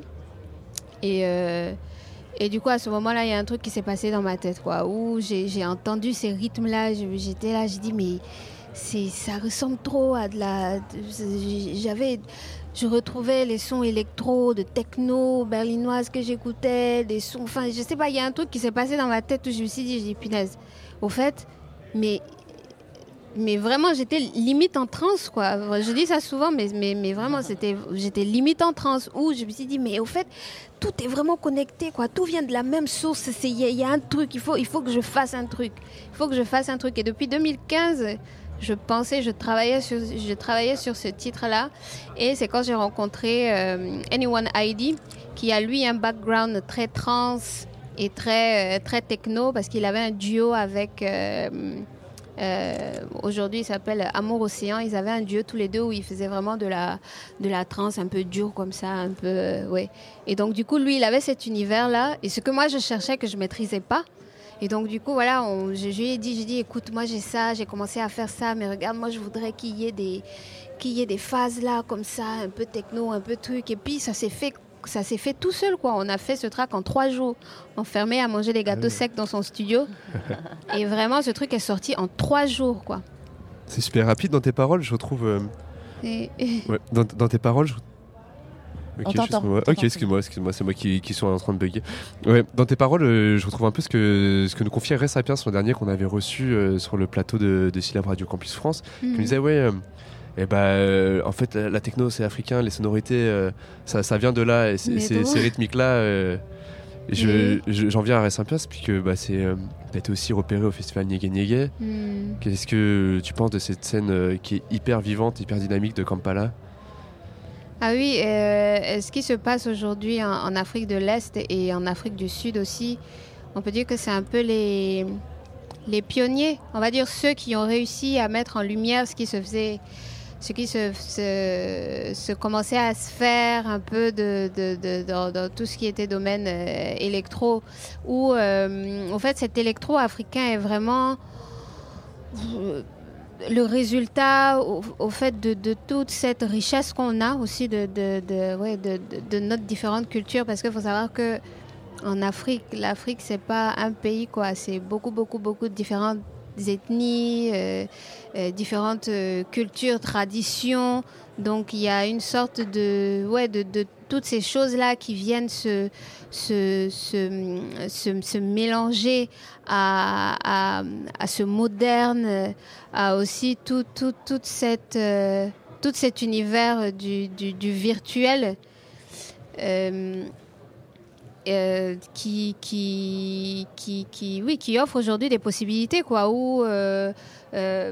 Et, et du coup, à ce moment-là, il y a un truc qui s'est passé dans ma tête, quoi, où j'ai entendu ces rythmes-là, je- j'étais là, j'ai dit, mais ça ressemble trop à de la... J'avais... Je retrouvais les sons électro, de techno, berlinoise que j'écoutais, des sons... Enfin, je sais pas, il y a un truc qui s'est passé dans ma tête où je me suis dit, j'ai dit, punaise, au fait, mais... Mais vraiment, j'étais limite en transe, quoi. Je dis ça souvent, mais, mais, mais vraiment, c'était, j'étais limite en transe où je me suis dit, mais au fait, tout est vraiment connecté, quoi. Tout vient de la même source. Il y a un truc, il faut, il faut que je fasse un truc. Il faut que je fasse un truc. Et depuis 2015, je pensais, je travaillais sur, je travaillais sur ce titre-là. Et c'est quand j'ai rencontré euh, Anyone ID, qui a lui un background très trans et très, euh, très techno, parce qu'il avait un duo avec. euh, euh, Aujourd'hui, il s'appelle Amour Océan. Ils avaient un duo tous les deux où ils faisaient vraiment de la, de la trance un peu dure comme ça, un peu. euh, ouais. Et donc, du coup, lui, il avait cet univers-là. Et ce que moi, je cherchais, que je maîtrisais pas. Et donc, du coup, voilà, je, je lui ai dit, j'ai dit, écoute, moi, j'ai ça, j'ai commencé à faire ça, mais regarde, moi, je voudrais qu'il y ait des, qu'il y ait des phases là, comme ça, un peu techno, un peu truc. Et puis, ça s'est fait. Ça s'est fait tout seul, quoi. On a fait ce track en trois jours, enfermé à manger des gâteaux secs dans son studio. Et vraiment, ce truc est sorti en trois jours, quoi. C'est super rapide dans tes paroles, je retrouve. euh, Et- ouais, dans, dans tes paroles, je... On Ok, t'entend, excuse-moi. excuse-moi, excuse-moi, c'est moi qui, qui suis en train de bugger. Ouais, dans tes paroles, euh, je retrouve un peu ce que, ce que nous confiait Ray Sapiens l'an dernier qu'on avait reçu euh, sur le plateau de, de Syllab Radio Campus France. Qui Mhm. nous disait, ouais, euh, eh ben, euh, en fait, la, techno c'est africain, les sonorités, euh, ça, ça vient de là, et ces rythmiques-là. euh, et je- J'en viens à Sapiens, puisque bah, c'est, euh, t'as été aussi repéré au festival Niégué Niégué. Hmm. Qu'est-ce que tu penses de cette scène qui est hyper vivante, hyper dynamique de Kampala? Ah oui, ce qui se passe aujourd'hui en, en Afrique de l'Est et en Afrique du Sud aussi, on peut dire que c'est un peu les, les pionniers, on va dire ceux qui ont réussi à mettre en lumière ce qui se faisait, ce qui se, commençait à se faire un peu de, dans, tout ce qui était domaine euh, électro, où euh, en fait cet électro africain est vraiment euh, le résultat au, fait de, toute cette richesse qu'on a aussi de, de, ouais, de, notre différentes cultures. Parce qu'il faut savoir que en Afrique, l'Afrique c'est pas un pays quoi, c'est beaucoup beaucoup beaucoup de différentes ethnies, euh, euh, différentes euh, cultures, traditions. Donc il y a une sorte de ouais de, toutes ces choses-là qui viennent se, se, se, se- mélanger à, à, ce moderne, à aussi tout, cette, cet univers du, du, virtuel. Euh, qui, qui, qui, qui, oui, qui offre aujourd'hui des possibilités, quoi, où euh, euh,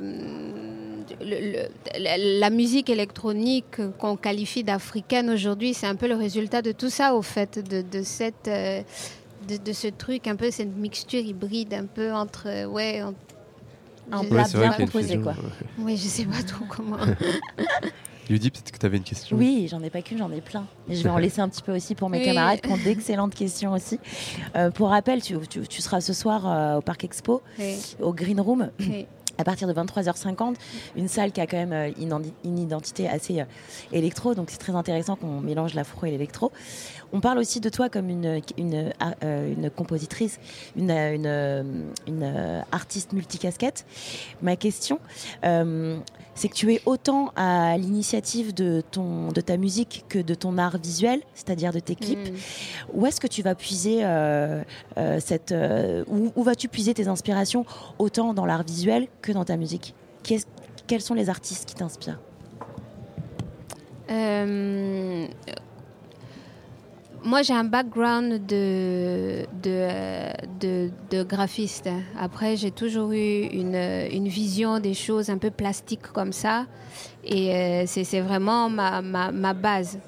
le- le- la, musique électronique qu'on qualifie d'africaine aujourd'hui, c'est un peu le résultat de tout ça, au fait, de, de cette, de, de ce truc, un peu cette mixture hybride, un peu entre, ouais, en- Un plat bien composé, quoi. Oui, je sais pas trop comment. Lydie, peut-être que tu avais une question. Oui, j'en ai pas qu'une, j'en ai plein. Et je vais en laisser un petit peu aussi pour mes Oui. camarades qui ont d'excellentes questions aussi. Euh, pour rappel, tu, tu- tu seras ce soir euh, au Parc Expo, Oui. au Green Room. Oui. À partir de 23h50, une salle qui a quand même euh, une, identité assez électro, donc c'est très intéressant qu'on mélange l'afro et l'électro. On parle aussi de toi comme une, une, une compositrice, une, une, une, artiste multicasquette. Ma question, euh, c'est que tu es autant à l'initiative de, ton, de ta musique que de ton art visuel, c'est-à-dire de tes clips. Où est-ce que tu vas puiser euh, euh, cette, euh, où, où vas-tu puiser tes inspirations autant dans l'art visuel que dans ta musique? Quels sont les artistes qui t'inspirent? Moi, j'ai un background de, euh, de, de graphiste. Après, j'ai toujours eu une, une vision des choses un peu plastiques comme ça. Et euh, c'est vraiment ma, ma, ma base.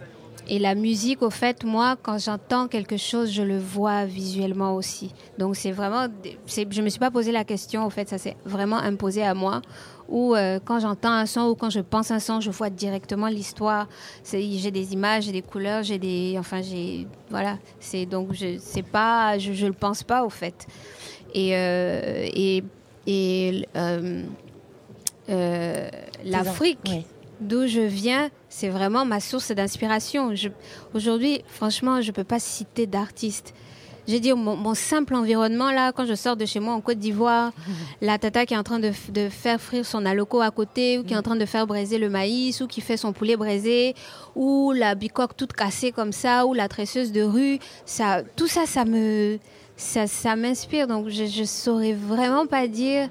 Et la musique, au fait, moi, quand j'entends quelque chose, je le vois visuellement aussi. Donc, c'est vraiment. Je ne me suis pas posé la question, au fait, ça s'est vraiment imposé à moi. Ou euh, quand j'entends un son ou quand je pense un son, je vois directement l'histoire. J'ai des images, j'ai des couleurs, j'ai des. Enfin, j'ai. Voilà. C'est donc, je c'est pas. Je ne le pense pas, au fait. Et. euh, et, et euh, L'Afrique, d'où je viens, c'est vraiment ma source d'inspiration. Aujourd'hui, franchement, je ne peux pas citer d'artistes. Je veux dire, mon, mon simple environnement, là, quand je sors de chez moi en Côte d'Ivoire, la tata qui est en train de, faire frire son aloco à côté, ou qui est en train de faire braiser le maïs, ou qui fait son poulet braisé, ou la bicoque toute cassée comme ça, ou la tresseuse de rue, ça, tout ça, ça me, ça, ça m'inspire. Donc, je, je saurais vraiment pas dire.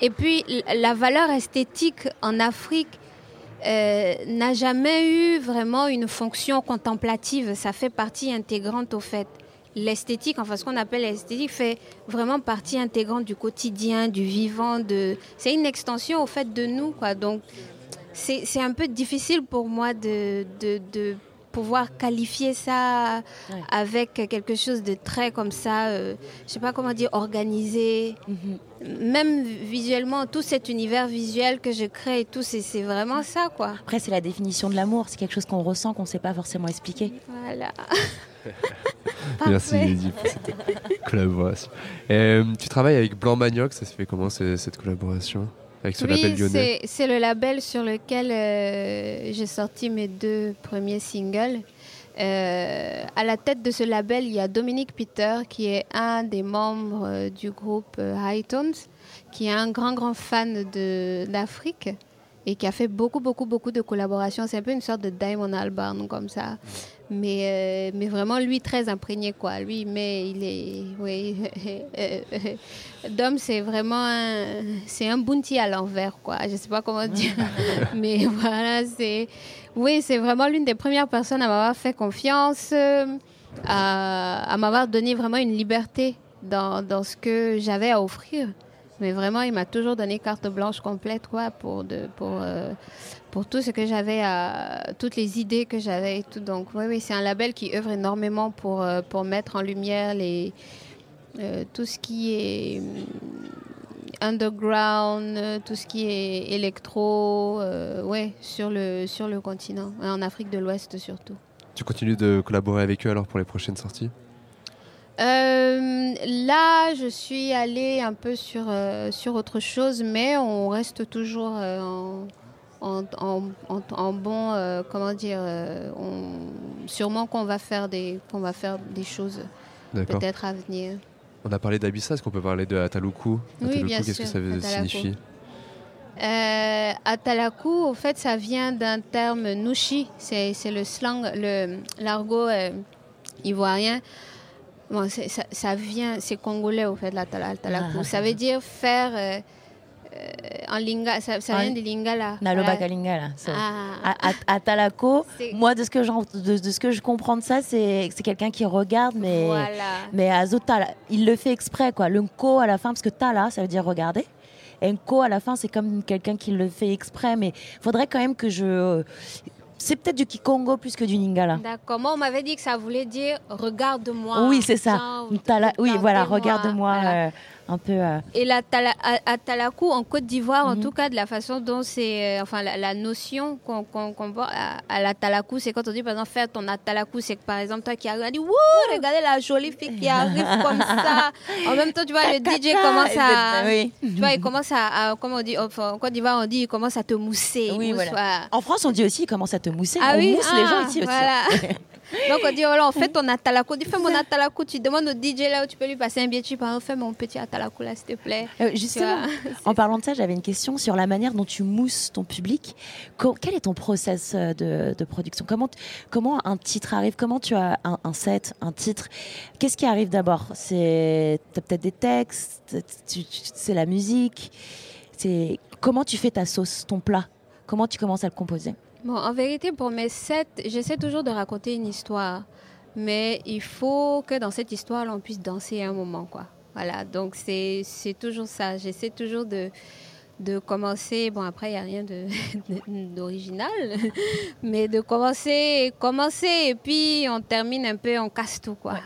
Et puis, la valeur esthétique en Afrique, euh, n'a jamais eu vraiment une fonction contemplative. Ça fait partie intégrante au fait. L'esthétique, enfin ce qu'on appelle l'esthétique, fait vraiment partie intégrante du quotidien, du vivant. De... C'est une extension au fait de nous. Quoi. Donc c'est un peu difficile pour moi de, de, de pouvoir qualifier ça avec quelque chose de très comme ça, euh, je sais pas comment dire, organisé. Même visuellement, tout cet univers visuel que je crée et tout, c'est c'est vraiment ça, quoi. Après, c'est la définition de l'amour, c'est quelque chose qu'on ressent, qu'on ne sait pas forcément expliquer. Voilà. Merci. Lydie pour cette collaboration. Euh, tu travailles avec Blanc Manioc, ça se fait comment cette collaboration Avec ce label lyonnais c'est- le label sur lequel euh, j'ai sorti mes deux premiers singles. Euh, à la tête de ce label, il y a Dominique Peter, qui est un des membres euh, du groupe High Tones, qui est un grand, grand fan de- d'Afrique et qui a fait beaucoup, beaucoup, beaucoup de collaborations. C'est un peu une sorte de Diamond Albarn, comme ça. Mais, euh, mais vraiment, lui, très imprégné, quoi. Lui, mais il est... Oui. Dom, c'est vraiment un... C'est un bounty à l'envers, quoi. Je sais pas comment dire. mais voilà, c'est... Oui, c'est vraiment l'une des premières personnes à m'avoir fait confiance, euh, à, à m'avoir donné vraiment une liberté dans, dans ce que j'avais à offrir. Mais vraiment, il m'a toujours donné carte blanche complète quoi, pour, de, pour, euh, pour tout ce que j'avais, toutes les idées que j'avais et tout. Donc, oui, oui, c'est un label qui œuvre énormément pour, euh, pour mettre en lumière les, euh, tout ce qui est underground, tout ce qui est électro, ouais, sur le, sur le continent, en Afrique de l'Ouest surtout. Tu continues de collaborer avec eux alors pour les prochaines sorties? Euh, là, je suis allée un peu sur, euh, sur autre chose, mais on reste toujours euh, en, en, en, bon, comment dire, on- sûrement qu'on va faire des, qu'on va faire des choses peut-être à venir. On a parlé d'Abissa, est-ce qu'on peut parler de Ataluku? Oui, Ataluku, bien qu'est-ce que ça veut- Atalaku. signifie? Euh, Atalaku, au fait, ça vient d'un terme nushi. C'est le slang, le l'argot ivoirien. Bon, ça, ça vient, c'est congolais au fait, l'Atalaku. Ah. ça veut dire faire euh, euh, en linga. Ça, ça En- vient du lingala. Naloba Voilà. Kalinga, là. c'est- Ah. À, à- à Talako, moi, de ce, que j'en- de, de ce que je comprends de ça, c'est c'est quelqu'un qui regarde, mais, Voilà. mais à Zotala, il le fait exprès, quoi. Le nko à la fin, parce que Tala, ça veut dire regarder. Et nko à la fin, c'est comme quelqu'un qui le fait exprès, mais faudrait quand même que je. C'est peut-être du Kikongo plus que du Lingala. D'accord. Moi, on m'avait dit que ça voulait dire regarde-moi. Oui, c'est ça. Genre, oui, voilà, regarde-moi euh, un peu. euh, Et la tala, à, à Talakou, en Côte d'Ivoire, Mhm. en tout cas, de la façon dont c'est. euh, enfin, la, la notion qu'on qu'on voit à, à la Talakou, c'est quand on dit, par exemple, faire ton Atalakou, c'est que, par exemple, toi qui arrives, on dit, wouh, regardez la jolie fille qui arrive comme ça. En même temps, tu vois, le DJ commence à. Oui. Tu vois, il commence à. comment on dit enfin, En Côte d'Ivoire, on dit, il commence à te mousser. Oui, mousse, voilà. En France, on dit aussi, il commence à te mousser. Ah on oui mousse les gens Ah, ici aussi. voilà. Donc on dit, voilà, on fait ton atalakou. Dis, fais mon atalakou. Tu demandes au DJ là où tu peux lui passer un billet. Tu parles, fais mon petit atalakou là, s'il te plaît. Euh, justement, en parlant de ça, j'avais une question sur la manière dont tu mousses ton public. Quel est ton process euh, de, de production? Comment, comment un titre arrive? Comment tu as un, un set, un titre? Qu'est-ce qui arrive d'abord? C'est peut-être des textes, c'est la musique. C'est comment tu fais ta sauce, ton plat? Comment tu commences à le composer? Bon, en vérité, pour mes sets, j'essaie toujours de raconter une histoire. Mais il faut que dans cette histoire, on puisse danser un moment, quoi. Voilà, donc c'est toujours ça. J'essaie toujours de, de commencer. Bon, après, il n'y a rien d'original. mais de commencer, commencer, et puis on termine un peu, on casse tout, quoi.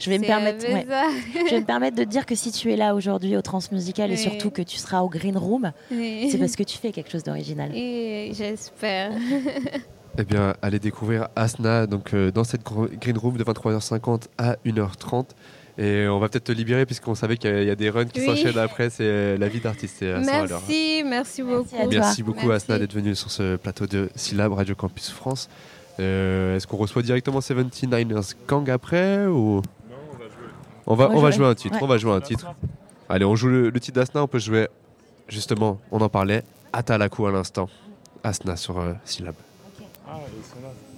Je vais me permettre, un peu ouais. ça. je vais me permettre de te dire que si tu es là aujourd'hui au Transmusical et Oui. surtout que tu seras au Green Room, Oui. c'est parce que tu fais quelque chose d'original. Et j'espère. Eh bien, allez découvrir Asna donc, euh, dans cette green room de 23h50 à 1h30. Et on va peut-être te libérer puisqu'on savait qu'il y a- il y, a des runs qui Oui. s'enchaînent après. C'est euh, la vie d'artiste. à Sarah Laura. Merci, merci beaucoup. Merci beaucoup Asna d'être venue sur ce plateau de Syllab Radio Campus France. Euh, Est-ce qu'on reçoit directement 79ers Gang après ou on va, On va on va jouer. jouer un titre. Ouais. On va jouer un titre. Allez, on joue le, le titre d'Asna. On peut jouer justement. On en parlait. Atalaku à l'instant. Asna sur euh, Syllab. Ah, et ceux-là, Thank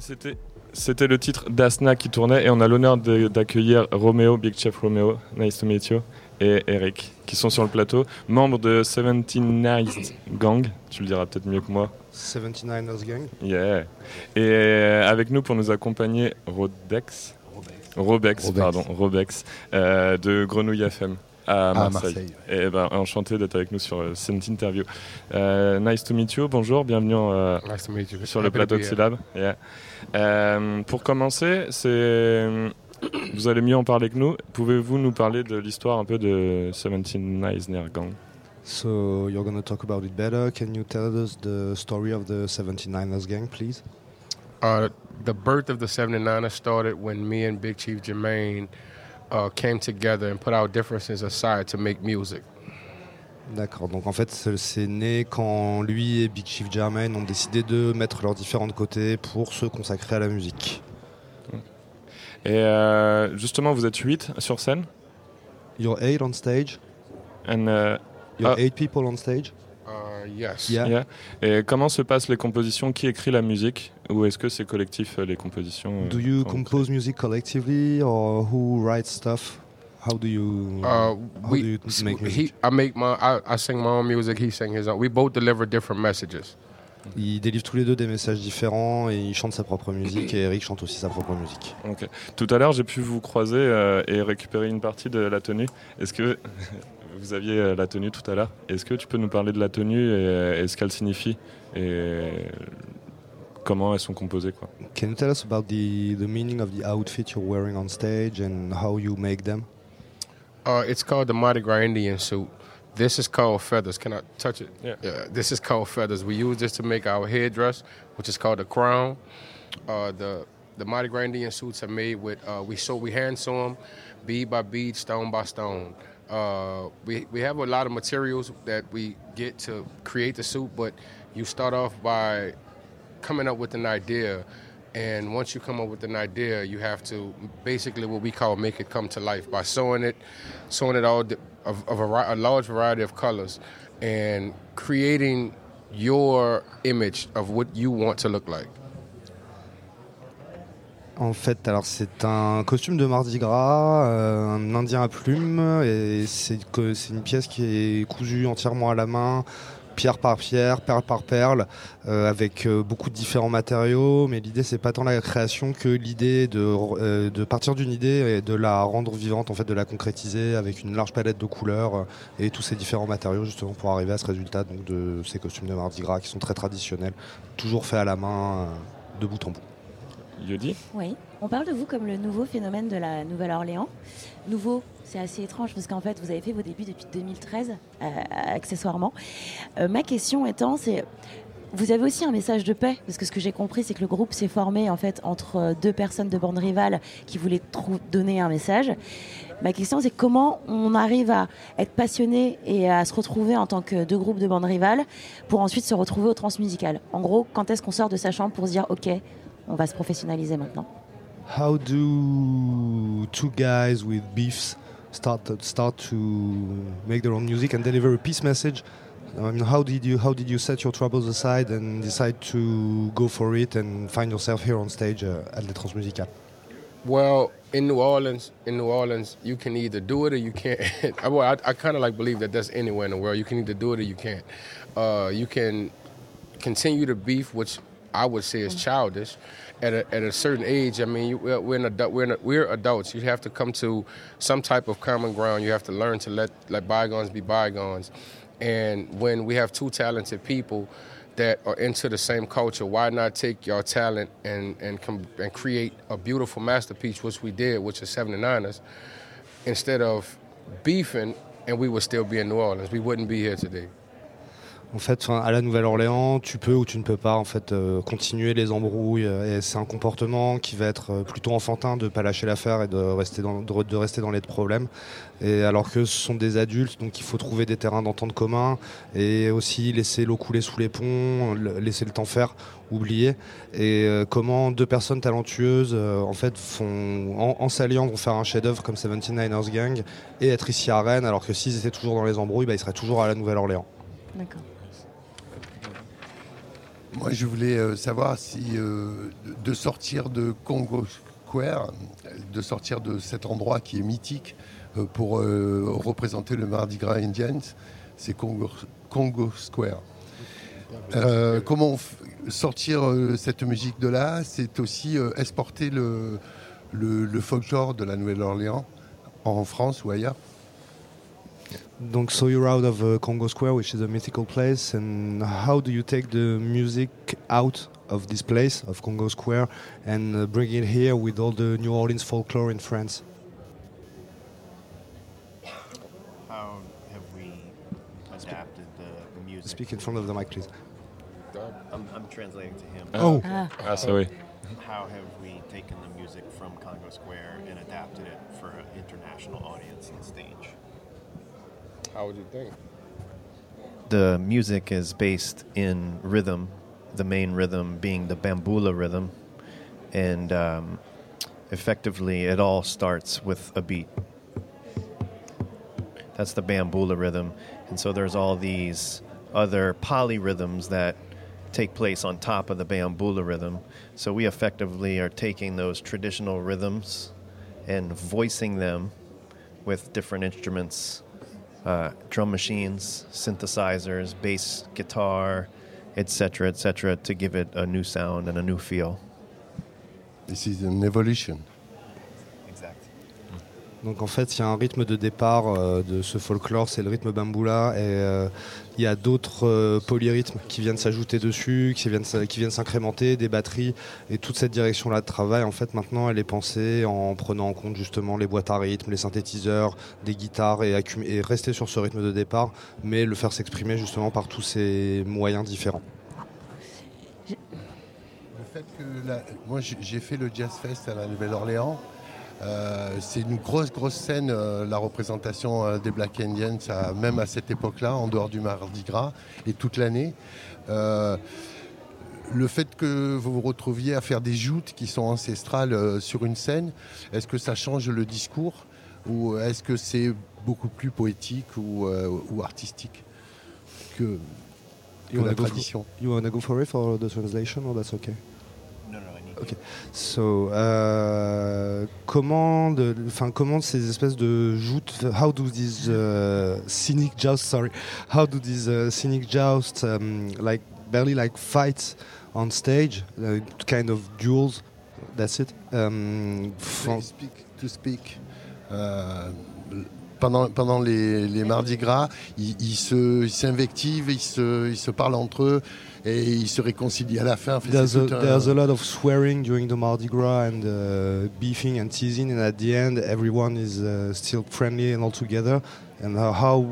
c'était c'était le titre d'Asna qui tournait et on a l'honneur de- d'accueillir Roméo, Big Chef Roméo, nice to meet you, et Eric qui sont sur le plateau, membres de 79 Gang, tu le diras peut-être mieux que moi. 79ers Gang. Yeah. Et euh, avec nous pour nous accompagner, Rodex. Robex, Robex. pardon, Robex, euh, de Grenouille FM à À Marseille. Marseille. Et ben, enchanté d'être avec nous sur euh, cette interview. Euh, nice to meet you, bonjour, bienvenue euh, Nice to meet you. sur le plateau de. Syllab. Yeah. Euh, pour commencer, c'est vous allez mieux en parler que nous. Pouvez-vous nous parler de l'histoire un peu de 79 Gang So you're going to talk about it better. Can you tell us the story of the 79ers Gang, please? Uh, the birth of the 79ers started when me and Big Chief Jermaine uh, came together and put our differences aside to make music. D'accord, donc en fait c'est né quand lui et Big Chief Jermaine ont décidé de mettre leurs différents de côté pour se consacrer à la musique. Et euh, justement, vous êtes 8 sur scène? You're eight on stage. And, uh, You're ah, eight people on stage. Uh, yes. Yeah. yeah. Et comment se passent les compositions? Qui écrit la musique? Ou est-ce que c'est collectif euh, les compositions euh, Do you compose music collectively or who writes stuff? How do you, Uh, how we, do you make he, music? I make my, I, I sing my own music. He sing his own. We both deliver different messages. Ils délivrent tous les deux des messages différents et ils chantent sa propre musique et Eric chante aussi sa propre musique. Ok. Tout à l'heure, j'ai pu vous croiser euh, et récupérer une partie de la tenue. Est-ce que vous aviez euh, la tenue tout à l'heure Est-ce que tu peux nous parler de la tenue et, euh, et ce qu'elle signifie et comment elles sont composées quoi? Can you tell us about the, the meaning of the outfit you're wearing on stage and how you make them? Uh, it's called the Mardi Gras Indian suit. This is called feathers. Can I touch it? Yeah. This is called feathers. We use this to make our headdress, which is called a crown. Uh, the the Mardi Gras Indian suits are made with uh, we sew we hand sew them, bead by bead, stone by stone. Uh, we we have a lot of materials that we get to create the suit, but you start off by coming up with an idea. And once you come up with an idea you have to basically what we call make it come to life by sewing it sewing it all of, of a, a large variety of colors and creating your image of what you want to look like En fait, alors c'est un costume de Mardi Gras, euh, un indien à plumes, et c'est une pièce qui est cousue entièrement à la main, pierre par pierre, perle par perle, euh, avec euh, beaucoup de différents matériaux. Mais l'idée, c'est pas tant la création que l'idée de, partir d'une idée et de la rendre vivante, en fait, de la concrétiser avec une large palette de couleurs et tous ces différents matériaux justement pour arriver à ce résultat donc de ces costumes de Mardi Gras qui sont très traditionnels, toujours faits à la main, de bout en bout. Oui, on parle de vous comme le nouveau phénomène de la Nouvelle-Orléans. Nouveau, c'est assez étrange parce qu'en fait, vous avez fait vos débuts depuis 2013, euh, accessoirement. Euh, ma question étant, c'est vous avez aussi un message de paix parce que ce que j'ai compris, c'est que le groupe s'est formé en fait entre deux personnes de bande rivales qui voulaient donner un message. Ma question, c'est comment on arrive à être passionné et à se retrouver en tant que deux groupes de bandes rivales pour ensuite se retrouver au transmusical? En gros, quand est-ce qu'on sort de sa chambre pour se dire, ok, on va se professionnaliser maintenant How do two guys with beefs start start to make their own music and deliver a peace message? I mean, how did you how did you set your troubles aside and decide to go for it and find yourself here on stage uh, at the Transmusical? Well, in New Orleans, in New Orleans, you can either do it or you can't. I- well, I, I kind of like believe that that's anywhere in the world. You can either do it or you can't. Uh, you can continue to beef, which I would say is childish. At a, at a certain age, I mean, we're, an adult, we're, an, we're adults. You have to come to some type of common ground. You have to learn to let, let bygones be bygones. And when we have two talented people that are into the same culture, why not take your talent and, and, com- and create a beautiful masterpiece, which we did, which is 79ers, instead of beefing and we would still be in New Orleans. We wouldn't be here today. En fait, à la Nouvelle-Orléans, tu peux ou tu ne peux pas euh, continuer les embrouilles. Et c'est un comportement qui va être euh, plutôt enfantin de pas lâcher l'affaire et de rester dans de, rester dans les problèmes. Et alors que ce sont des adultes, donc il faut trouver des terrains d'entente communs et aussi laisser l'eau couler sous les ponts, laisser le temps faire, oublier. Et euh, comment deux personnes talentueuses en fait font en, en s'alliant vont faire un chef-d'œuvre comme 79ers Gang et être ici à Rennes, alors que s'ils étaient toujours dans les embrouilles, bah, ils seraient toujours à la Nouvelle-Orléans. D'accord. Moi, je voulais euh, savoir si euh, de sortir de Congo Square, de sortir de cet endroit qui est mythique euh, pour représenter le Mardi Gras Indians, c'est Congo, Square. Comment sortir cette musique de là C'est aussi exporter le folklore de la Nouvelle-Orléans en France ou ailleurs? Donc, so you're out of uh, Congo Square, which is a mythical place, and how do you take the music out of this place, of Congo Square, and uh, bring it here with all the New Orleans folklore in France? How have we adapted the, the music? Speak in front of the mic, please. I'm, I'm translating to him. Oh. Ah. Ah, sorry. How have we taken the music from Congo Square and adapted it for an international audience on stage? How would you think? The music is based in rhythm, the main rhythm being the bambula rhythm, and um, effectively it all starts with a beat. That's the bambula rhythm. And so there's all these other polyrhythms that take place on top of the bambula rhythm. So we effectively are taking those traditional rhythms and voicing them with different instruments uh, drum machines, synthesizers, bass guitar, etc., etc., to give it a new sound and a new feel. This is an evolution. Donc en fait, il y a un rythme de départ euh, de ce folklore, c'est le rythme bamboula, et euh, il y a d'autres euh, polyrythmes qui viennent s'ajouter dessus, qui viennent, qui viennent s'incrémenter, des batteries, et toute cette direction-là de travail, en fait, maintenant, elle est pensée en prenant en compte justement les boîtes à rythme, les synthétiseurs, des guitares, et, rester sur ce rythme de départ, mais le faire s'exprimer justement par tous ces moyens différents. Le fait que moi j'ai fait le Jazz Fest à la Nouvelle-Orléans. Euh, c'est une grosse grosse scène euh, la représentation euh, des Black Indians même à cette époque-là en dehors du Mardi Gras et toute l'année. Le fait que vous vous retrouviez à faire des joutes qui sont ancestrales sur une scène, est-ce que ça change le discours ou est-ce que c'est beaucoup plus poétique ou, euh, ou artistique que, la tradition? you wanna go for it for the translation or that's okay? No, no, I need Ok. So, euh, comment, de, enfin, comment ces espèces de joutes, how do these uh, scenic jousts, sorry, how do these uh, scenic jousts, um, like barely like fights on stage, uh, kind of duels, that's it. Um, from- speak to speak. Euh, pendant, pendant les, les Mardis Gras, ils ils se- ils s'invectivent, ils se, ils se parlent entre eux et ils se réconcilient à la fin. There's a, un- there's a lot of swearing during the Mardi Gras and uh, beefing and teasing, and at the end, everyone is uh, still friendly and all together. And uh, how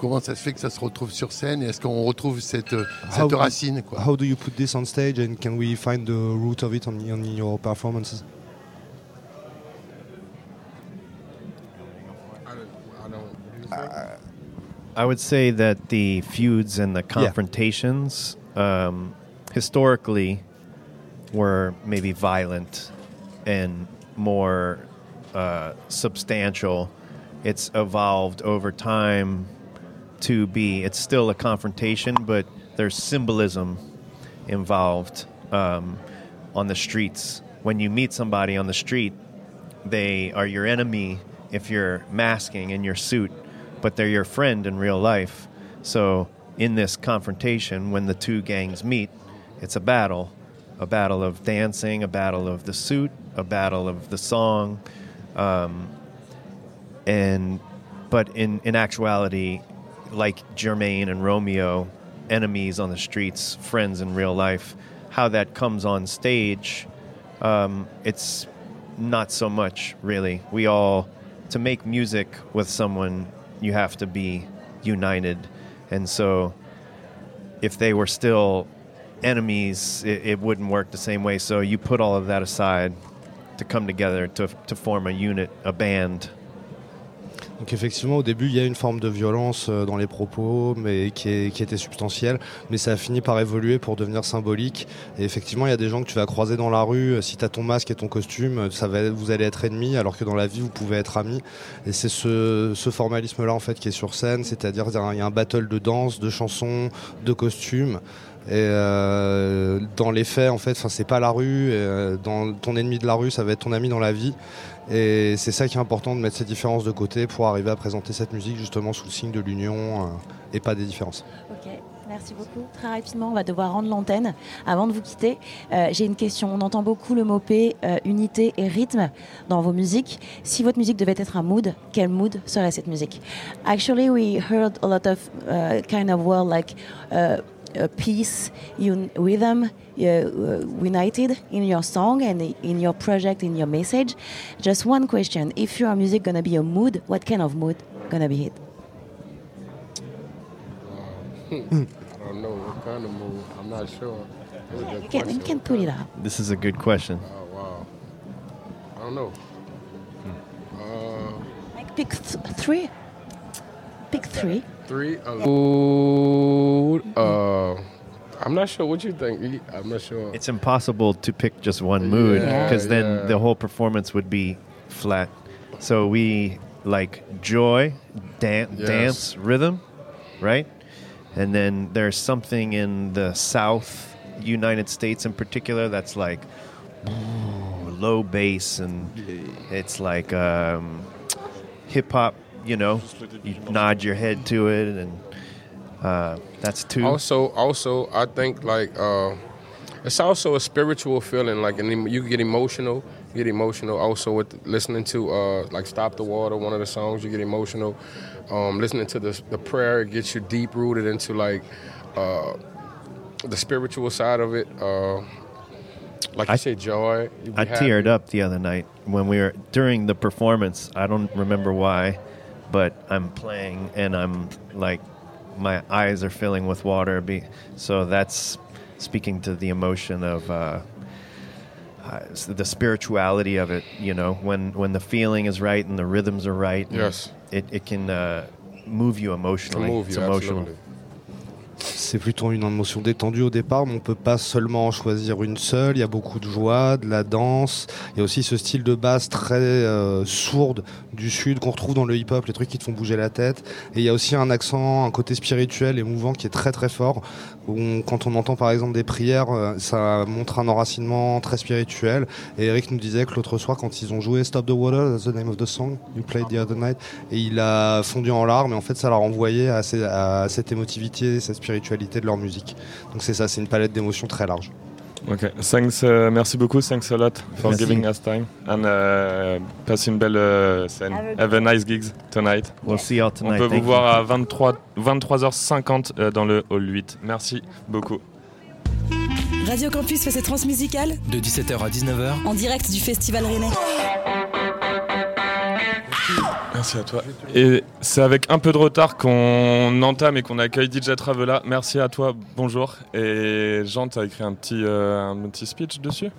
Comment ça se fait que ça se retrouve sur scène et est-ce qu'on retrouve cette, how cette do- racine quoi? How do you put this on stage, and can we find the root of it on, on your performances? I would say that the feuds and the confrontations um, historically were maybe violent and more uh, substantial. It's evolved over time to be, it's still a confrontation, but there's symbolism involved um, on the streets. When you meet somebody on the street, they are your enemy if you're masking in your suit, but they're your friend in real life. So, in this confrontation, when the two gangs meet, it's a battle a battle of dancing, a battle of the suit, a battle of the song. Um, and but in, in actuality, like Jermaine and Romeo, enemies on the streets, friends in real life, how that comes on stage, um, it's not so much really. We all to make music with someone, you have to be united, and so if they were still enemies, it, it wouldn't work the same way. So you put all of that aside to come together to to form a unit, a band. Donc effectivement, au début, il y a une forme de violence euh, dans les propos, mais qui, était substantielle, mais ça a fini par évoluer pour devenir symbolique. Et effectivement, il y a des gens que tu vas croiser dans la rue. euh, Si tu as ton masque et ton costume, euh, ça va, vous allez être ennemis, alors que dans la vie, vous pouvez être amis. Et c'est ce, formalisme-là en fait qui est sur scène, c'est-à-dire il y a un- battle de danse, de chansons, de costumes. Et dans les faits, en fait, c'est pas la rue. ton ennemi de la rue, ça va être ton ami dans la vie. Et c'est ça qui est important de mettre ces différences de côté pour arriver à présenter cette musique justement sous le signe de l'union euh, et pas des différences. Ok, merci beaucoup. Très rapidement, on va devoir rendre l'antenne. Avant de vous quitter, euh, j'ai une question. On entend beaucoup le mot P, euh, unité et rythme dans vos musiques. Si votre musique devait être un mood, quel mood serait cette musique? Actually, we heard a lot of uh, kind of word like uh, peace, un rhythm, uh, uh, united in your song and in your project, in your message. Just one question: If your music gonna be a mood, what kind of mood gonna be it? I don't know what kind of move. I'm not sure. That's a good You can, you can put it out. This is a good question. Oh wow. I don't know. Uh, Like pick th- three. Pick three. Three. Uh, Ooh, uh, I'm not sure. What you think? I'm not sure. It's impossible to pick just one mood Yeah, because then yeah. the whole performance would be flat. So we like joy, dan- Yes. dance, rhythm, right? And then there's something in the South United States in particular that's like low bass and it's like um, hip hop. You know, you nod your head to it, and uh, that's two. Also, also, I think like uh, it's also a spiritual feeling. Like, and you get emotional. You get emotional. Also, with listening to uh, like "Stop the Water," one of the songs, you get emotional. Um, listening to the the prayer, it gets you deep rooted into like uh, the spiritual side of it. Uh, like you say, joy. I happy. teared up the other night when we were during the performance. I don't remember why, but I'm playing and I'm like, my eyes are filling with water. Be, so that's speaking to the emotion of uh, uh, the spirituality of it. You know, when when the feeling is right and the rhythms are right. Yes. it it can uh, move you emotionally. move it's emotional. absolutely. C'est plutôt une émotion détendue au départ, mais on peut pas seulement en choisir une seule. Il y a beaucoup de joie, de la danse. Il y a aussi ce style de basse très euh, sourde du sud qu'on retrouve dans le hip-hop, les trucs qui te font bouger la tête. Et il y a aussi un accent, un côté spirituel et mouvant qui est très très fort. Quand on entend par exemple des prières, euh, ça montre un enracinement très spirituel. Et Eric nous disait que l'autre soir, quand ils ont joué Stop the Water, that's the name of the song you played the other night, et il a fondu en larmes. Et en fait, ça l'a renvoyé à, à cette émotivité, cette spiritualité de leur musique. Donc c'est ça, c'est une palette d'émotions très large. Ok, thanks, uh, merci beaucoup, thanks a lot for Merci. giving us time and uh, passe une belle uh, scène. Have a nice gigs tonight. We'll see you all On tonight. peut Thank vous you. voir à 23, 23h50 euh, dans le hall 8. Merci beaucoup. Radio Campus fait ses transmusicales De 17h à 19h, en direct du Festival Rennais. Merci à toi. Et c'est avec un peu de retard qu'on entame et qu'on accueille DJ Travela. Merci à toi, bonjour. Et Jean, tu as écrit un petit, euh, un petit speech dessus?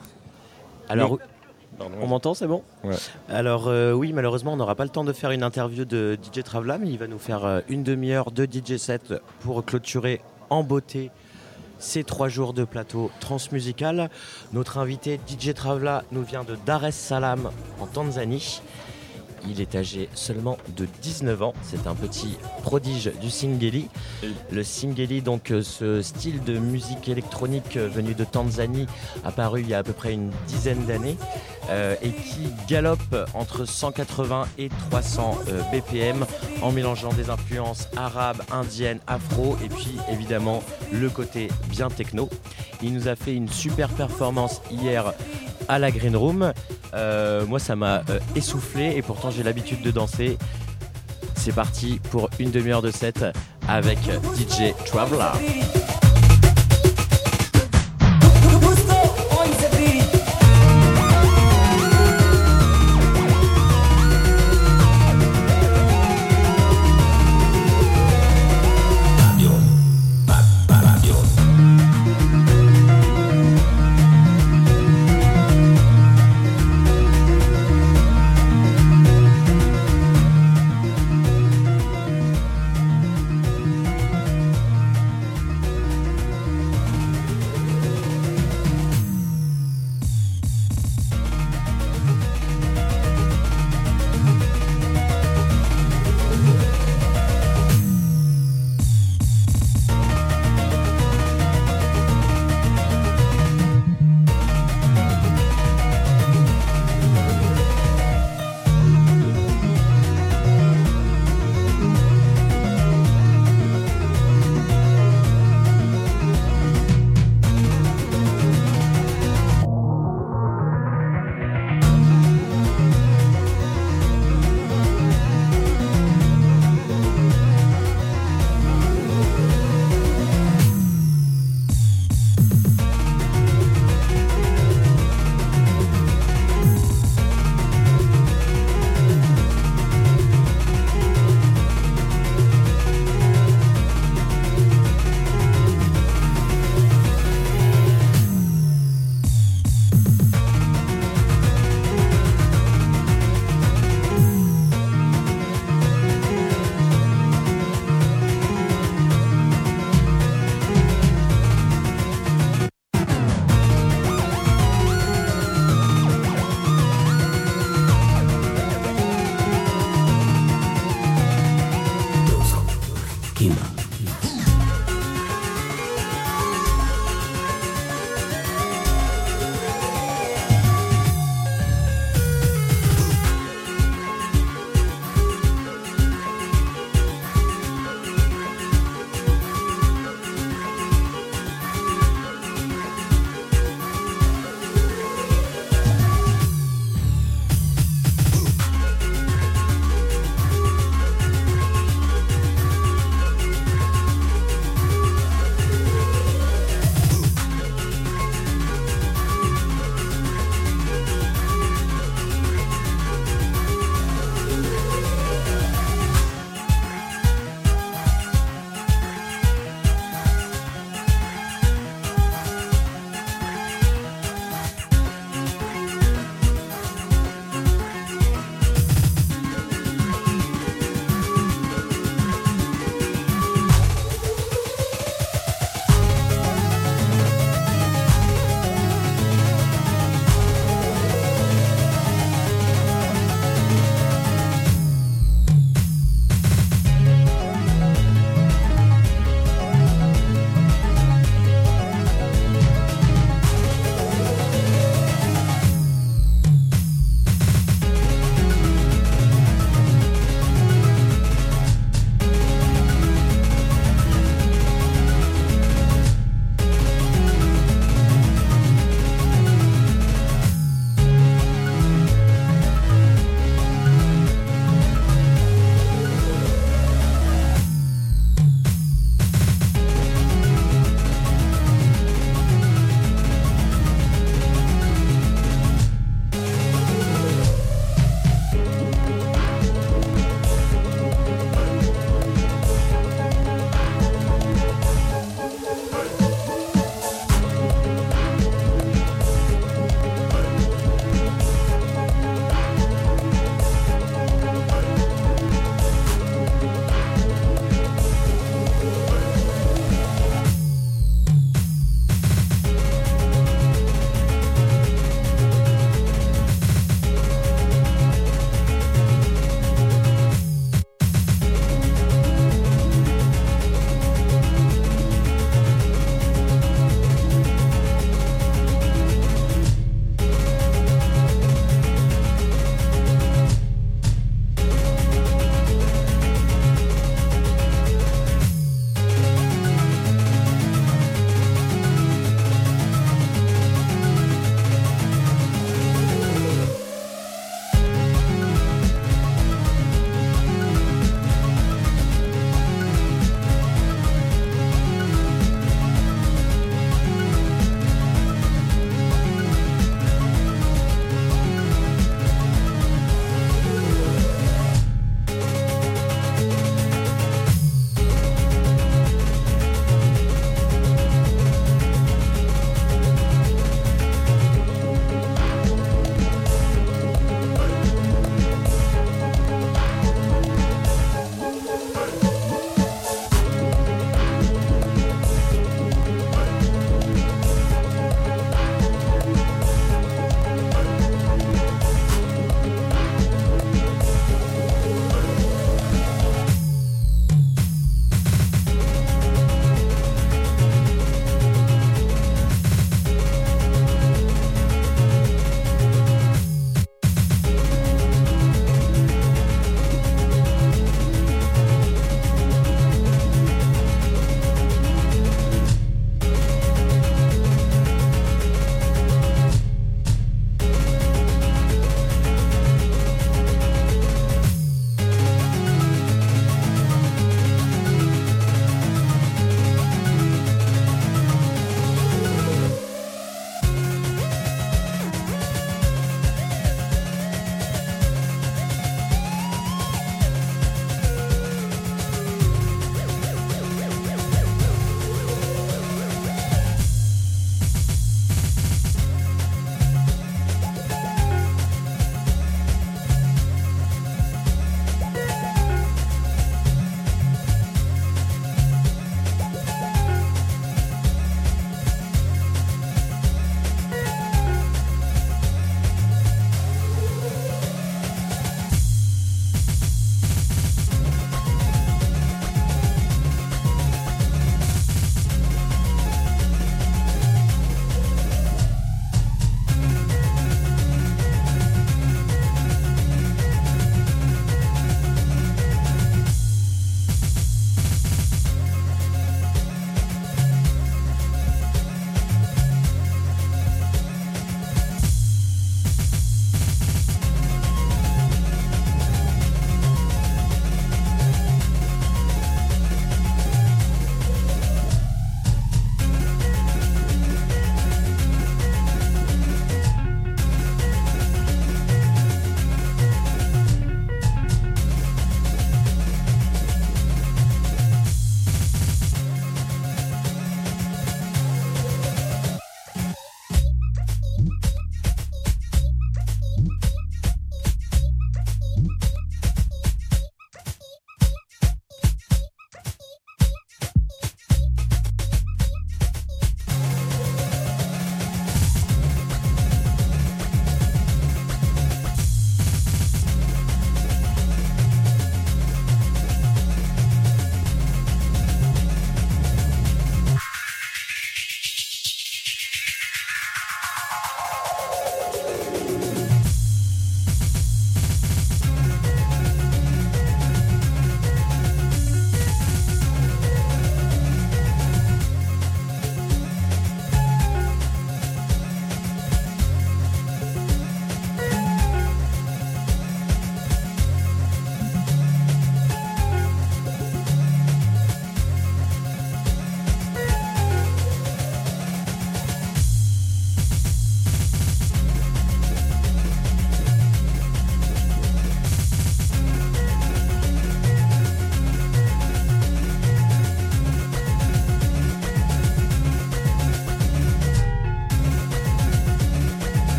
Alors. Pardon, on m'entend, c'est bon? Ouais. Alors euh, oui, malheureusement, on n'aura pas le temps de faire une interview de DJ Travela, mais il va nous faire euh, une demi-heure de DJ set pour clôturer en beauté ces trois jours de plateau transmusical. Notre invité DJ Travela nous vient de Dar es Salaam en Tanzanie. Il est âgé seulement de 19 ans. C'est un petit prodige du Singeli. Le Singeli, donc euh, ce style de musique électronique euh, venu de Tanzanie, apparu il y a à peu près une dizaine d'années euh, et qui galope entre 180 et 300 euh, BPM en mélangeant des influences arabes, indiennes, afro et puis évidemment le côté bien techno. Il nous a fait une super performance hier à la Green Room. Moi, ça m'a essoufflé et pourtant j'ai l'habitude de danser. C'est parti pour une demi-heure de set avec DJ Traveler.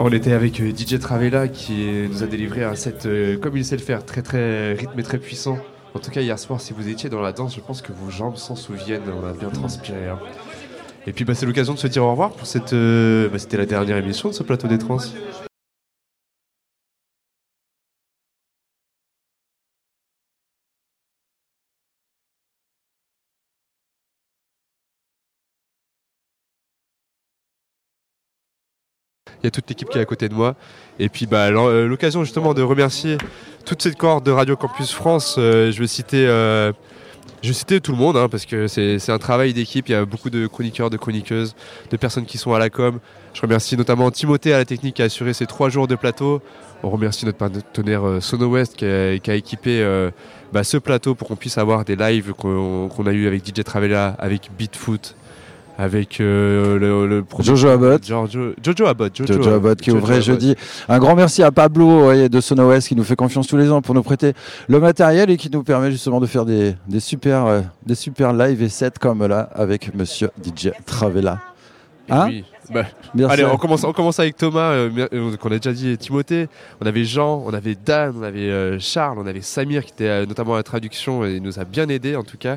On était avec euh, DJ Travella qui nous a délivré un set euh, comme il sait le faire, très très rythmé, très puissant. En tout cas, hier soir, si vous étiez dans la danse, je pense que vos jambes s'en souviennent. On a bien transpiré. hein. Et puis, bah, c'est l'occasion de se dire au revoir pour cette. euh, bah, C'était la dernière émission de ce plateau des trans. Toute l'équipe qui est à côté de moi. Et puis bah, euh, l'occasion justement de remercier toute cette cohorte de Radio Campus France. Euh, je vais citer, euh, je vais citer tout le monde hein, parce que c'est un travail d'équipe. Il y a beaucoup de chroniqueurs, de chroniqueuses, de personnes qui sont à la com. Je remercie notamment Timothée à la technique qui a assuré ces trois jours de plateau. On remercie notre partenaire euh, Sono West qui a, qui a équipé bah, ce plateau pour qu'on puisse avoir des lives qu'on qu'on a eu avec DJ Travella, avec Beatfoot, avec euh, le, le Jojo Abbott. Giorgio- Jojo Abbott. Jojo Abbott qui Jojo ouvrait Abbott. jeudi. Un grand merci à Pablo ouais, de Sono West qui nous fait confiance tous les ans pour nous prêter le matériel et qui nous permet justement de faire des, des super, euh, des super live et sets comme là avec monsieur DJ Travella. Hein puis, bah. Allez, on commence, on commence avec Thomas, euh, euh, qu'on a déjà dit, et Timothée. On avait Jean, on avait Dan, on avait euh, Charles, on avait Samir qui était euh, notamment à la traduction et il nous a bien aidé en tout cas.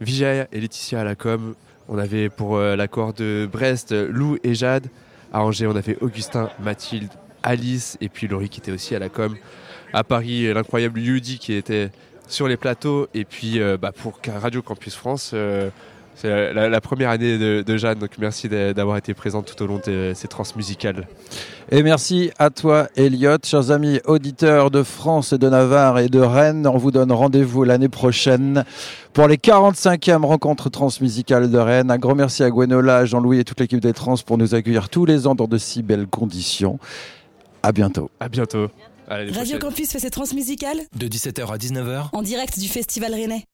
Vijay et Laetitia à la com. On avait pour euh, l'accord de Brest Lou et Jade. À Angers, on avait Augustin, Mathilde, Alice et puis Laurie qui était aussi à la com. À Paris, l'incroyable Yudi qui était sur les plateaux. Et puis euh, bah, pour Radio Campus France, euh, c'est la, la- la première année de, de Jeanne. Donc merci d'a- d'avoir été présente tout au long de ces trans musicales. Et merci à toi, Elliot. Chers amis auditeurs de France et de Navarre et de Rennes, on vous donne rendez-vous l'année prochaine pour les 45e rencontres transmusicales de Rennes. Un grand merci à Gwenola, Jean-Louis et toute l'équipe des Trans pour nous accueillir tous les ans dans de si belles conditions. À bientôt. À bientôt. À Radio prochaine. Campus fait ses transmusicales De 17h à 19h, en direct du Festival Rennais.